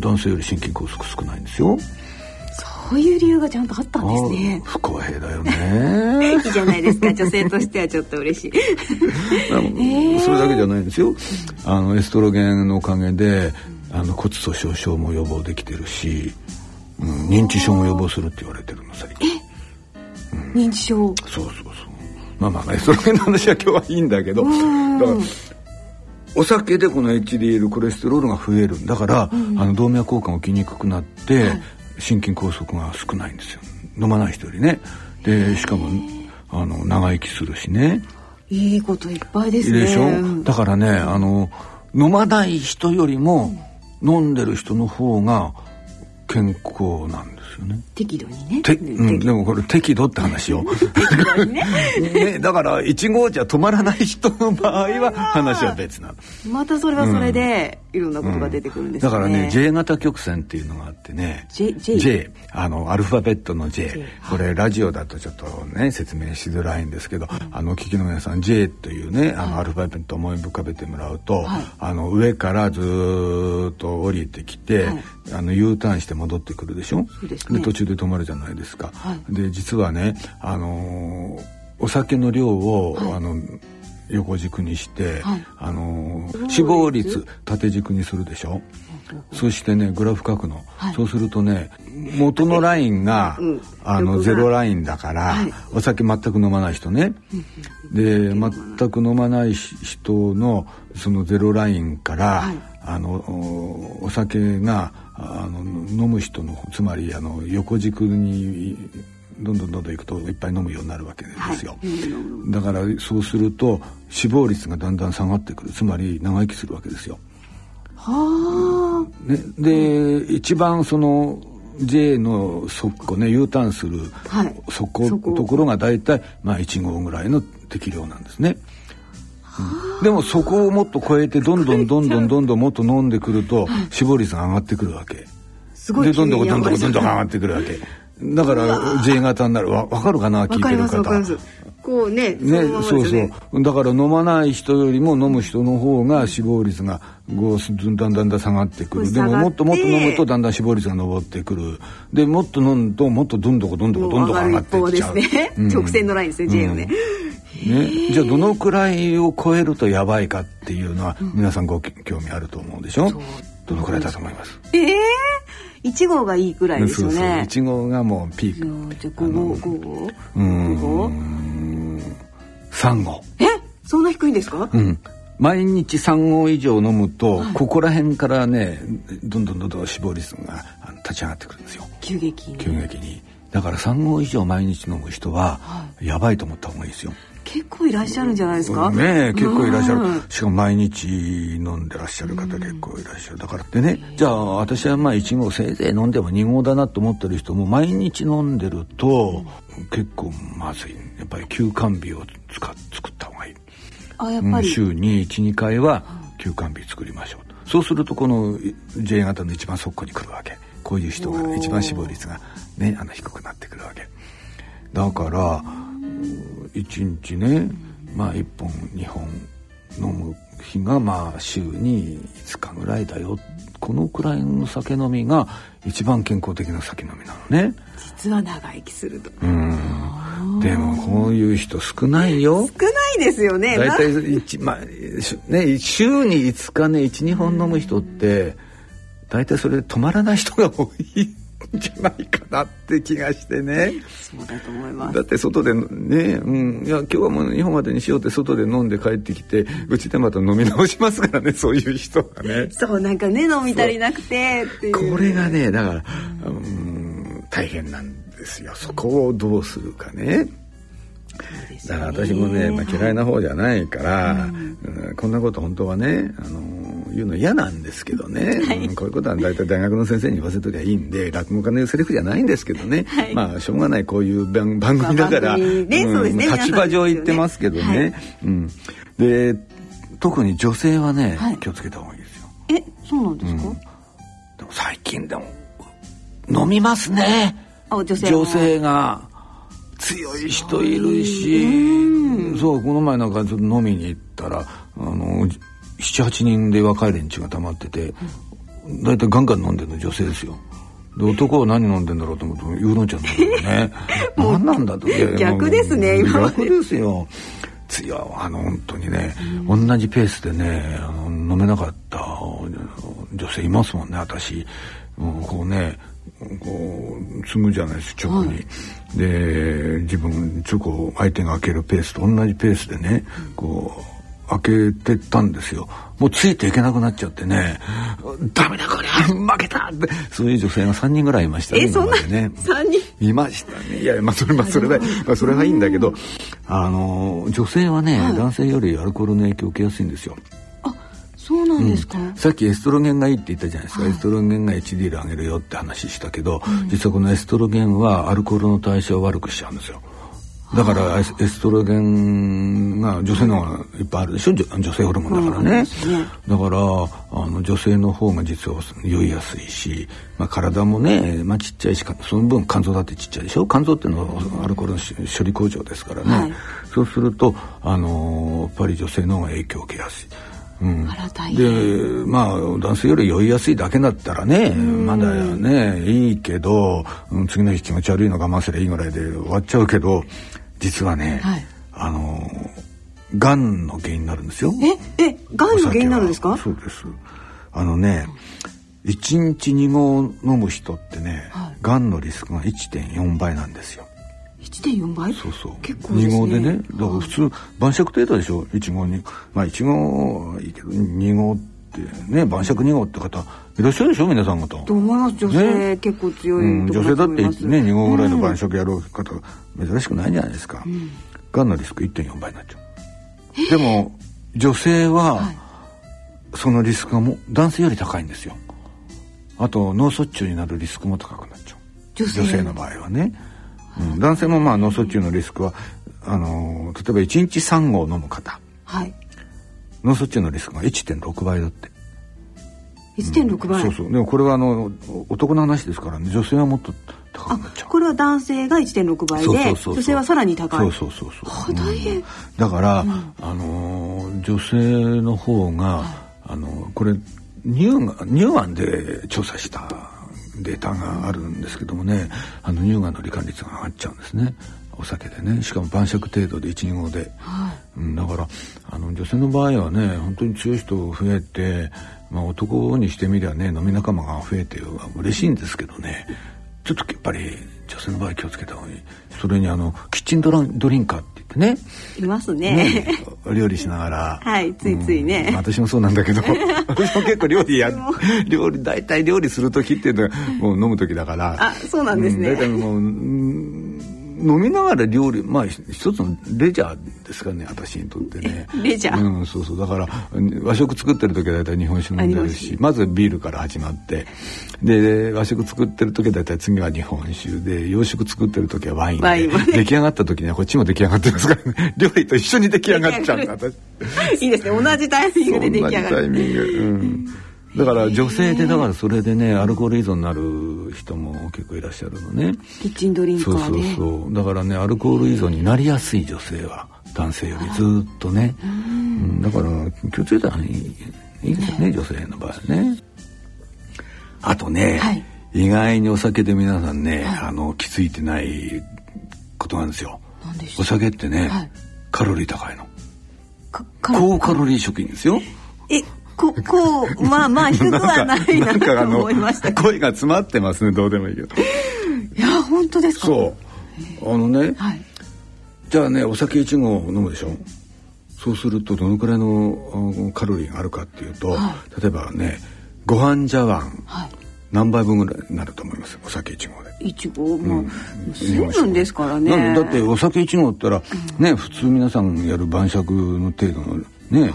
B: 男性より心筋梗塞少ないんですよ。
C: そういう理由がちゃんとあったんですね。
B: あ不公平だよね。
C: いいじゃないですか。女性としてはちょっと嬉しい。
B: それだけじゃないんですよ。あのエストロゲンのおかげであの骨粗しょう症も予防できてるし、うん、認知症も予防するって言われてるの最近
C: 認知症
B: そうそうそう。まあまあエストロゲンの話は今日はいいんだけど。だからお酒でこの HDL コレステロールが増えるだから、あの動脈硬化が起きにくくなって、心筋梗塞が少ないんですよ。飲まない人よりね。でしかもあの長生きするしね。
C: いいこといっぱいですね。
B: でしょ、
C: うん。
B: だからねあの飲まない人よりも飲んでる人の方が健康なんですよね。
C: 適度にね
B: てうん、でもこれ適度って話よ。ね、だから1号じゃ止まらない人の場合は話は別なの。
C: またそれはそれでいろんなことが出てくるんですね、
B: だからね J 型曲線っていうのがあってね。
C: J J
B: あのアルファベットの J,
C: J
B: これラジオだとちょっとね説明しづらいんですけど、あのお聞きの皆さん J というねあのアルファベットを思い浮かべてもらうと、あの上からずーっと降りてきて、あの U ターンして戻ってくるでしょ？
C: で
B: 途中で止まるじゃないですか。
C: はい。
B: で実はねあのーお酒の量を、あの横軸にして、
C: はい。
B: あのー死亡率縦軸にするでしょ、そしてねグラフ書くの、そうするとね元のラインが、
C: うん。
B: あのゼロラインだから、
C: はい。
B: お酒全く飲まない人ね、で全く飲まない人のそのゼロラインから、
C: はい。
B: あのおお酒があの飲む人のつまりあの横軸にどんどんどんどんいくといっぱい飲むようになるわけですよ、だからそうすると死亡率がだんだん下がってくる。つまり長生きするわけですよ。
C: は
B: ね、で一番その J の底ね U ターンする
C: はい。
B: 底、
C: そこと
B: ころが大体まあ1号ぐらいの適量なんですね。うんでもそこをもっと超えてどんどんどんどんどんどんもっと飲んでくると死亡率が上がってくるわけ。でどんどんどんどんどんどん上がってくるわけ。だから J 型になる。わわかるかな聞いてる方。
C: こうね
B: ね、
C: のまま
B: そうそう。だから飲まない人よりも飲む人の方が死亡率がこうだんだんだん下がってくる。でももっともっと飲むとだんだん死亡率が上ってくる。でもっと飲むともっとどんどこどんどこどんどこ上がっていっちゃう。
C: ですね。
B: うん。
C: 直線のラインですね J のね。
B: ね、じゃあどのくらいを超えるとやばいかっていうのは皆さんご興味あると思うでしょ？どのくらいだと思います？
C: ええー、1号がいいくらいですよね。
B: 1号がもうピー
C: じ
B: ク。
C: じゃあ5号5号
B: うー
C: 5号。
B: ん3号。
C: え？そんな低いんですか？
B: うん、毎日3合以上飲むと、ここら辺からねどんどんどんどん死亡率が立ち上がってくるんですよ。
C: 急激に。
B: 急激に。だから3合以上毎日飲む人は、やばいと思った方がいいですよ
C: 結構いらっしゃるんじゃないですか？
B: ねえ結構いらっしゃる。
C: うん
B: しかも毎日飲んでらっしゃる方結構いらっしゃる。だからってねじゃあ私はまあ1合せいぜい飲んでも2合だなと思ってる人も毎日飲んでると結構まずいやっぱり休館日を使っ作った方がいい。うん
C: あやっぱり、
B: 週に12回は休館日作りましょうと。そうするとこの J 型の一番そこに来るわけ。こういう人が一番死亡率がねあの低くなってくるわけ。だから1日ねまあ1本2本飲む日がまあ週に5日ぐらいだよ。このくらいの酒飲みが一番健康的な酒飲みなのね。
C: 実は長生きすると。
B: うん。でもこういう人少ないよ。
C: 少ないですよね。
B: 大体一まあね週に5日ね12本飲む人って大体それで止まらない人が多いじゃないかなって気がしてね。
C: そうだと思います。
B: だって外でね、うん、いや今日はもう日本までにしようって外で飲んで帰ってきて、うちでまた飲み直しますからね、そういう人がね。
C: そうなんかね飲み足りなくてっていう。
B: これがね、だから、うん、大変なんですよ。そこをどうするかね。だから私もね、まあ、嫌いな方じゃないから、うんこんなこと本当はね、あの言うの嫌なんですけどね、うんこういうことは大体大学の先生に言わせときゃいいんで落語家のセリフじゃないんですけどね、まあしょうがないこういう番 番組だから、
C: まあねそうですね。
B: 立場上言ってますけどね。
C: はい
B: うん、で特に女性はね、
C: はい。
B: 気をつけた方がいいですよ。
C: えそうなんですか？
B: でも最近でも飲みますね。
C: あ女性は。
B: 女性が。強い人いるし。そうこの前なんかちょっと飲みに行ったらあの78人で若い連中が溜まってて大体ガンガン飲んでるの女性ですよ。で男は何飲んでんだろうと思うとウーロン茶飲んでるのね。何なんだと。
C: 逆ですね今まで。
B: 逆ですよ。強いあの本当にね、同じペースでねあの飲めなかった女性いますもんね私。もうこうねこう継ぐじゃないですチョコに、で自分チョコを相手が開けるペースと同じペースでねこう開けてったんですよ。もうついていけなくなっちゃってね「ダメだこれ負けた!」って。そういう女性が3人ぐらいいましたね
C: えそんな
B: 今までね。
C: 三人？
B: いましたね。いやまあそれまあそれだ、まあ、それがいいんだけどあの女性はね、男性よりアルコールの影響を受けやすいんですよ。
C: そうなんですか？
B: さっきエストロゲンがいいって言ったじゃないですか、エストロゲンが HDL 上げるよって話したけど、実はこのエストロゲンはアルコールの代謝を悪くしちゃうんですよだからエストロゲンが女性の方がいっぱいあるでしょ？女女性ホルモンだからね,、だからあの女性の方が実は酔いやすいし、まあ、体もね、まあ、ちっちゃいしかその分肝臓だってちっちゃいでしょ？肝臓っていうのはアルコールのし処理工場ですからね、
C: はい。
B: そうするとあのやっぱり女性の方が影響を受けやすい。うんで
C: 変。
B: まあ男性より酔いやすいだけだったらねまだねいいけど、うん次の日気持ち悪いの我慢すりゃいいぐらいで終わっちゃうけど実はね、
C: はい
B: あのがんの原因になるんですよ。
C: ええがんの原因になるんですか？
B: そうです。あのね1日2合飲む人ってね、
C: はい
B: がんのリスクが1.4倍なんですよ。
C: 一点四倍。
B: そうそう。
C: 結構ですね
B: 2合でね、だから普通晩酌程度でしょ？1合にまあ1合はいいけど2合ってね晩酌2合って方いらっしゃるでしょ？皆さん方。
C: と思います。女性、
B: ね
C: 結構強
B: うん、女性だって。ね2合ぐらいの晩
C: うん
B: 酌やる方珍しくないじゃないですか。がんのリスク1.4倍になっちゃう。でも女性はそのリスクがもう男性より高いんですよ。あと脳卒中になるリスクも高くなっちゃう。
C: 女性
B: の場合はね。うん、男性もまあ脳卒中のリスクはあのー例えば1日3合飲む方
C: はい。
B: 脳卒中のリスクが1.6倍だって。
C: 一点六倍。
B: そうそう。でもこれはあの男の話ですからね女性はもっと高くなっちゃう。
C: これは男性が1.6倍で女性はさらに高い。
B: そうそうそうそう。
C: あ大変。
B: だから、あのー女性の方が、あのーこれ乳がん乳がんで調査したデータがあるんですけどもねあの乳がんの罹患率が上がっちゃうんですね。お酒でね。しかも晩酌程度で12合で、うん、だからあの女性の場合はね本当に強い人増えて、まあ、男にしてみりゃね飲み仲間が増えて嬉しいんですけどね。ちょっとやっぱり女性の場合気をつけた方がいい。それにあのキッチンドランドリンカーって言ってね。
C: いますね。
B: ね、料理しながら、
C: はいついついね。
B: うん。私もそうなんだけど。私も結構料理や料理大体料理する時っていうのはもう飲む時だから。
C: あそうなんですね。
B: う大体もううん飲みながら料理まあ一つのレジャーですからね私にとってね。
C: レジャー？
B: うんそうそう。だから和食作ってる時は大体日本酒飲んでるしまずビールから始まって。で和食作ってる時は大体次は日本酒で洋食作ってる時はワインで。出来上がった時にはこっちも出来上がってますからね。料理と一緒に出来上がっちゃうんだ私。
C: いいですね。同じタイミングで出来上が
B: そんなタイ
C: る。
B: ミング、うん、だから女性でだからそれでねアルコール依存になる人も結構いらっしゃるのね。
C: キッチンドリンカ
B: そうそう。そう。だからねアルコール依存になりやすい女性は男性よりずっとね、うん。だから気をつけたらいいいいですよね、女性の場合はね。あとね、
C: はい。
B: 意外にお酒で皆さんね、あの気づいてないことなんですよ。お酒ってね、
C: はい。
B: カロリー高いの。高カロリー食品ですよ。
C: えここうまあまあ低くはないなと思いました
B: 声が詰まってますねどうでもいいけど。
C: いや本当ですか？
B: そう。あのね、
C: はい。
B: じゃあねお酒1合飲むでしょ？そうするとどのくらいのあカロリーがあるかっていうと、
C: は
B: 例えばねご飯茶碗
C: はい。
B: 何杯分ぐらいになると思います？お酒1合で。
C: いちごまあ水分ですからね。
B: なんでだってお酒1合ったら、ね普通皆さんやる晩酌の程度のね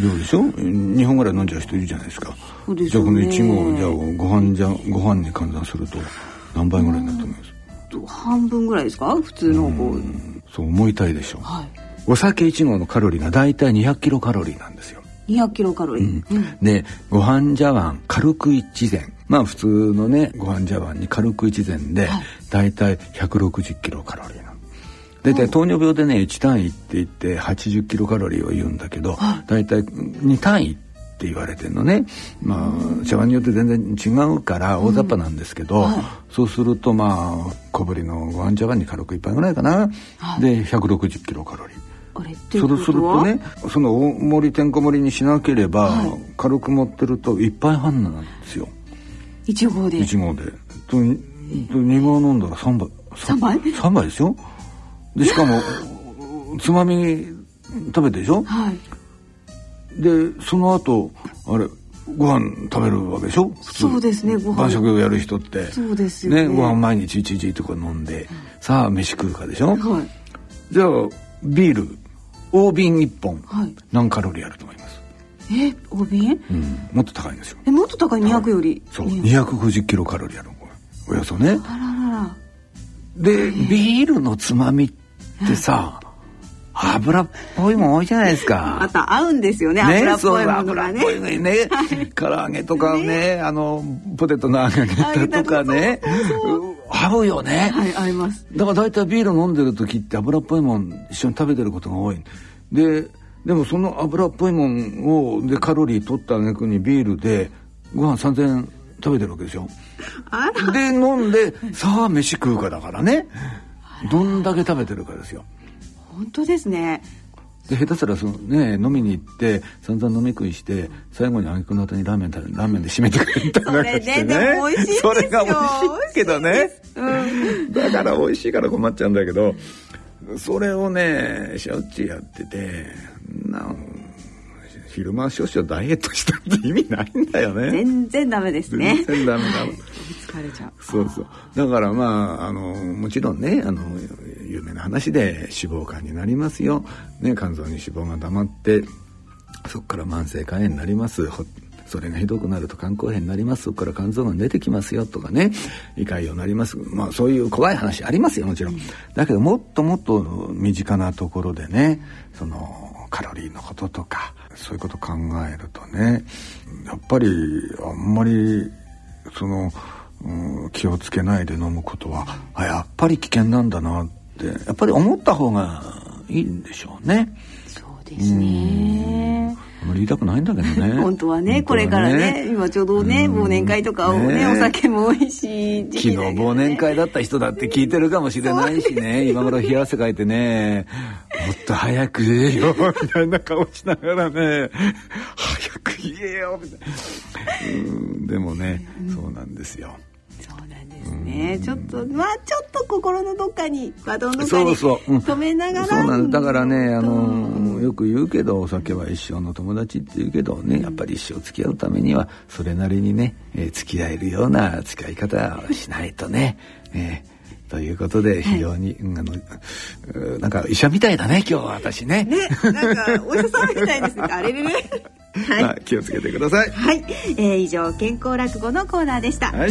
B: 量でしょ2本ぐらい飲んじゃう人いるじゃないですか。
C: そうです
B: じゃあこの
C: よね
B: 1合じゃあご飯じゃご飯に換算すると何杯ぐらいになると思います？
C: 半分ぐらいですか？普通のこう
B: そう思いたいでしょ
C: はい。
B: お酒1合のカロリーがだいたい200キロカロリーなんですよ。
C: 200キロカロリー、うん。
B: でご飯茶碗軽く一膳。まあ普通のねご飯茶碗に軽く一膳でだい。たい160キロカロリー。大体糖尿病でね1単位って言って80キロカロリーを言うんだけどだい。たい2単位って言われてるのね。まあ茶碗によって全然違うから大雑把なんですけど、そうするとまあ小ぶりのご飯茶碗に軽く一杯ぐらいかな、で160キロカロリー。それする
C: こと
B: ねその大盛りてんこ盛りにしなければ、軽く持ってると1杯半なんですよ。
C: 一合で。
B: 1合で。と2合飲んだら3杯。
C: 三杯
B: ？3杯ですよでしかもつまみ食べてでしょ？
C: はい。
B: でその後あれご飯食べるわけでしょ？普通。
C: そうですねご飯。
B: 晩食をやる人って。
C: そうですよね。
B: ご飯毎日1日とか飲んで、さあ飯食うかでしょ、
C: はい。
B: じゃあビール大瓶1本、
C: はい。
B: 何カロリーあると思います？
C: え大瓶？
B: うん、もっと高いんですよ。
C: えもっと高い？200より。
B: そう、
C: ね
B: 250キロカロリーあるおよそね。
C: あららら。
B: で、ビールのつまみってさ、油っぽいもん多いじゃないですか。
C: また合うんですよね油っぽいものがね
B: 油っぽいね、唐揚げとかね、あの、ポテトの揚げ方とかね、う合うよね。
C: はい合います
B: だから大体ビール飲んでる時って油っぽいもん一緒に食べてることが多い。で、でもその油っぽいもんを、でカロリー取った挙句にビールでご飯3000円食べてるわけでしょ。で、飲んで、さあ飯食うかだからね。どんだけ食べてるかですよ。
C: 本当ですね。
B: で下手すらそのね飲みに行って散々飲み食いして最後に挙句の後にラーメン食べラーメンで締めてくれたりなんかして
C: ね。
B: それが美味しいけどね。だから美味しいから困っちゃうんだけどそれをねしょっちゅうやっててなん昼間少々ダイエットしたって意味ないんだよね。
C: 全然ダメですね。
B: 全然ダメだ
C: 疲れちゃう
B: そうそう。だからまあ、あの、もちろんね、あの、有名な話で脂肪肝になりますよ。ね、肝臓に脂肪が溜まって、そこから慢性肝炎になります。それがひどくなると肝硬変になります。そこから肝臓が出てきますよとかね、胃潰瘍になります。まあそういう怖い話ありますよ、もちろん。だけどもっともっと身近なところでね、その、カロリーのこととか、そういうこと考えるとね、やっぱりあんまりその、気をつけないで飲むことはあやっぱり危険なんだなってやっぱり思った方がいいんでしょうね。
C: そうですね。
B: あまり言いたくないんだけどね。
C: 本当はね
B: 本当
C: これからね今ちょうどね
B: うん。
C: 忘年会とかをね
B: ね。
C: お酒も美味しい時
B: 昨日忘年会だった人だって聞いてるかもしれないしね今頃冷や汗かいてね。もっと早く言えよみたいな顔しながらね。早く言えよみたいな。うんでもねそうなんですよ
C: ですね。ちょっとまあちょっと心のどっかにバトンのどに止めながら
B: そうなんだからねあ
C: うん。
B: のよく言うけどお酒は一生の友達って言うけどねやっぱり一生付き合うためにはそれなりにね、えー付き合えるような付き合い方をしないとね、えーということで非常に、うんあのうなんか医者みたいだね今日は私ね。
C: ねなんかお医者さんみたいですね。あれれれ。はい、
B: まあ気をつけてください。
C: はい。えー以上健康落語のコーナーでした、
B: はい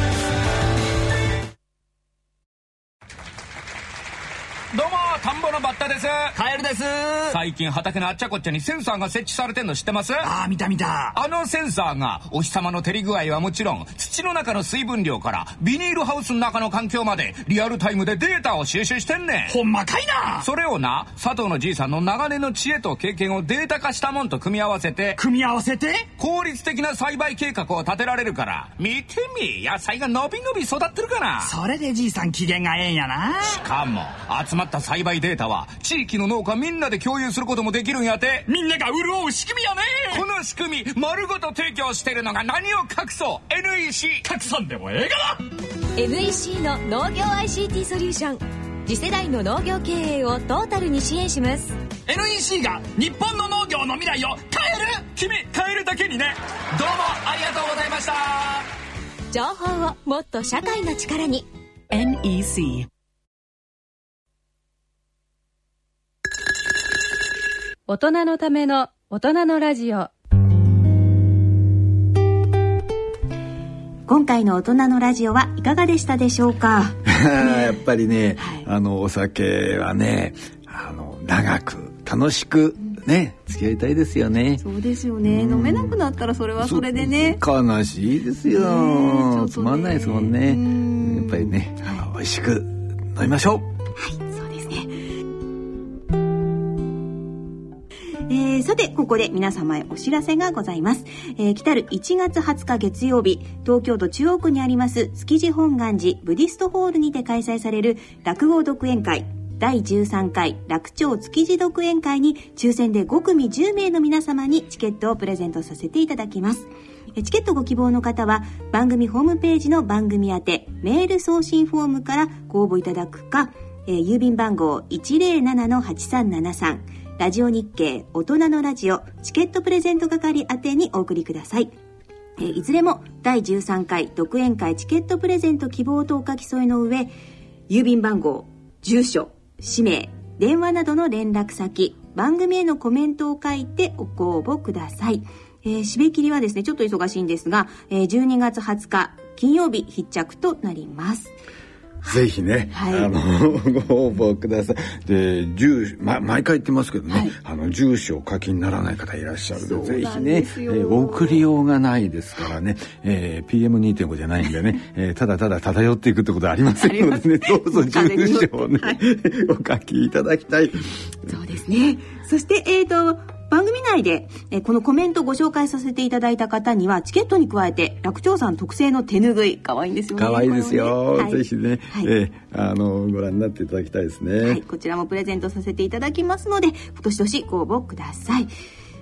G: です。
H: カエルです。
G: 最近畑のあっちゃこっちゃにセンサーが設置されてんの知ってます？
H: ああ見た見た。
G: あのセンサーがお日様の照り具合はもちろん土の中の水分量からビニールハウスの中の環境までリアルタイムでデータを収集してんねん。
H: ほんまかいな。
G: それをな佐藤のじいさんの長年の知恵と経験をデータ化したもんと組み合わせて
H: 組み合わせて？
G: 効率的な栽培計画を立てられるから。見てみ野菜が伸び伸び育ってるかな。
H: それでじいさん機嫌がええんやな。
G: しかも集まった栽培データは地域の農家みんなで共有することもできるんやて。
H: みんなが潤う仕組みやね。
G: この仕組み丸ごと提供してるのが何を隠そう。NEC
H: たくさんでもええがな。
I: NEC の農業 ICT ソリューション次世代の農業経営をトータルに支援します。
H: NEC が日本の農業の未来を変える。
G: 君変えるだけにね。どうもありがとうございました。
I: 情報をもっと社会の力に。
D: NEC
A: 大人のための大人のラジオ。
C: 今回の大人のラジオはいかがでしたでしょうか？
B: やっぱりね、
C: はい。
B: あのお酒はねあの長く楽しくね付き合いたいですよね。
C: そうですよね。飲めなくなったらそれはそれでね。
B: 悲しいですよ、
C: ね
B: つまんないですもんね。
C: うん。
B: やっぱりねあの美味しく飲みましょう。
C: そうえーさて、ここで皆様へお知らせがございます。えー来たる1月20日月曜日、東京都中央区にあります築地本願寺ブディストホールにて開催される落語独演会第13回楽町築地独演会に抽選で5組10名の皆様にチケットをプレゼントさせていただきます。チケットご希望の方は番組ホームページの番組宛てメール送信フォームからご応募いただくか、えー郵便番号107-8373ラジオ日経大人のラジオチケットプレゼント係宛てにお送りください。えいずれも第13回独演会チケットプレゼント希望とお書き添えの上郵便番号住所氏名電話などの連絡先番組へのコメントを書いてご応募ください、えー締め切りはですねちょっと忙しいんですが、えー12月20日金曜日必着となります
B: ぜひね、
C: はい。
B: あの ご応募ください。で住、ま、毎回言ってますけどね、
C: はい。
B: あの住所を書きにならない方いらっしゃるのでぜひねえーお送りようがないですからね、えー、PM2.5 じゃないんでね、えーただただ漂っていくってことはありませんのでねどうぞ住所をね、お書きいただきたい。
C: そうですね。そして、えっ、と、番組内で、えーこのコメントをご紹介させていただいた方には、チケットに加えて、楽長さん特製の手ぬぐい、可愛いんですよね。
B: 可愛いですよ、
C: これもね
B: ぜひね、
C: はい
B: えーあのご覧になっていただきたいですね。
C: はい、こちらもプレゼントさせていただきますので、どしどしご応募ください。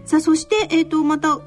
C: さあ、そして、えっ、と、また、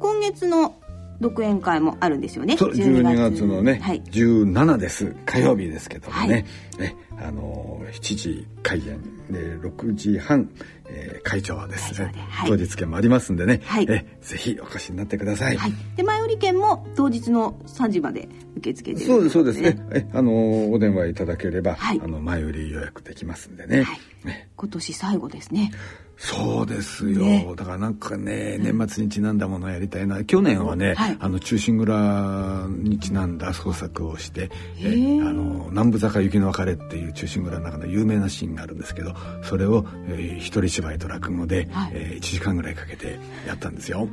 C: 今月の独演会もあるんですよね。
B: そう12月。のね、
C: はい。
B: 17です。火曜日ですけどもね,、
C: はい。
B: ねあの7時開演。で6時半、えー会場です。ね
C: ではい。
B: 当日券もありますんでね、
C: はい。
B: えぜひお越しになってください、
C: はい。で、前売り券も当日の3時まで受け付けてる
B: そうですそうです。ねえあのお電話いただければ、
C: はい。
B: あの前売り予約できますんでね、
C: はい。
B: ね
C: 今年最後ですね。
B: そうですよ、
C: ね。
B: だからなんかね年末にちなんだものをやりたいな。去年はね、
C: はい。
B: あの中心蔵にちなんだ創作をしてえあの南部坂雪の別れっていう中心蔵の中の有名なシーンがあるんですけどそれを、えー一人芝居と落語で、
C: はい。
B: え1時間ぐらいかけてやったんですよ。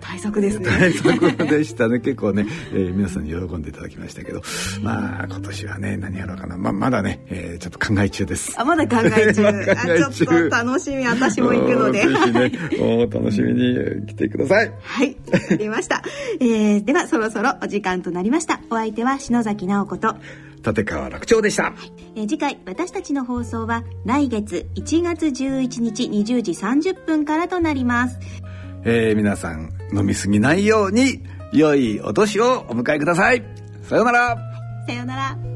C: 大作ですね。
B: 大作でしたね。結構ね、えー皆さんに喜んでいただきましたけど。まあ今年はね何やろうかな。ままだね、えーちょっと考え中です。
C: あ、まだ考え中。
B: 考え中。
C: あ、ちょっと楽しみ、私も行くので。
B: ぜひねお楽しみに来てください。
C: はい、わかりました。えー、ではそろそろお時間となりました。お相手は篠崎直子と、
B: 立川楽長でした。
C: えー次回私たちの放送は来月1月11日20時30分からとなります。
B: えー皆さん飲みすぎないように良いお年をお迎えください。さようなら。
C: さようなら。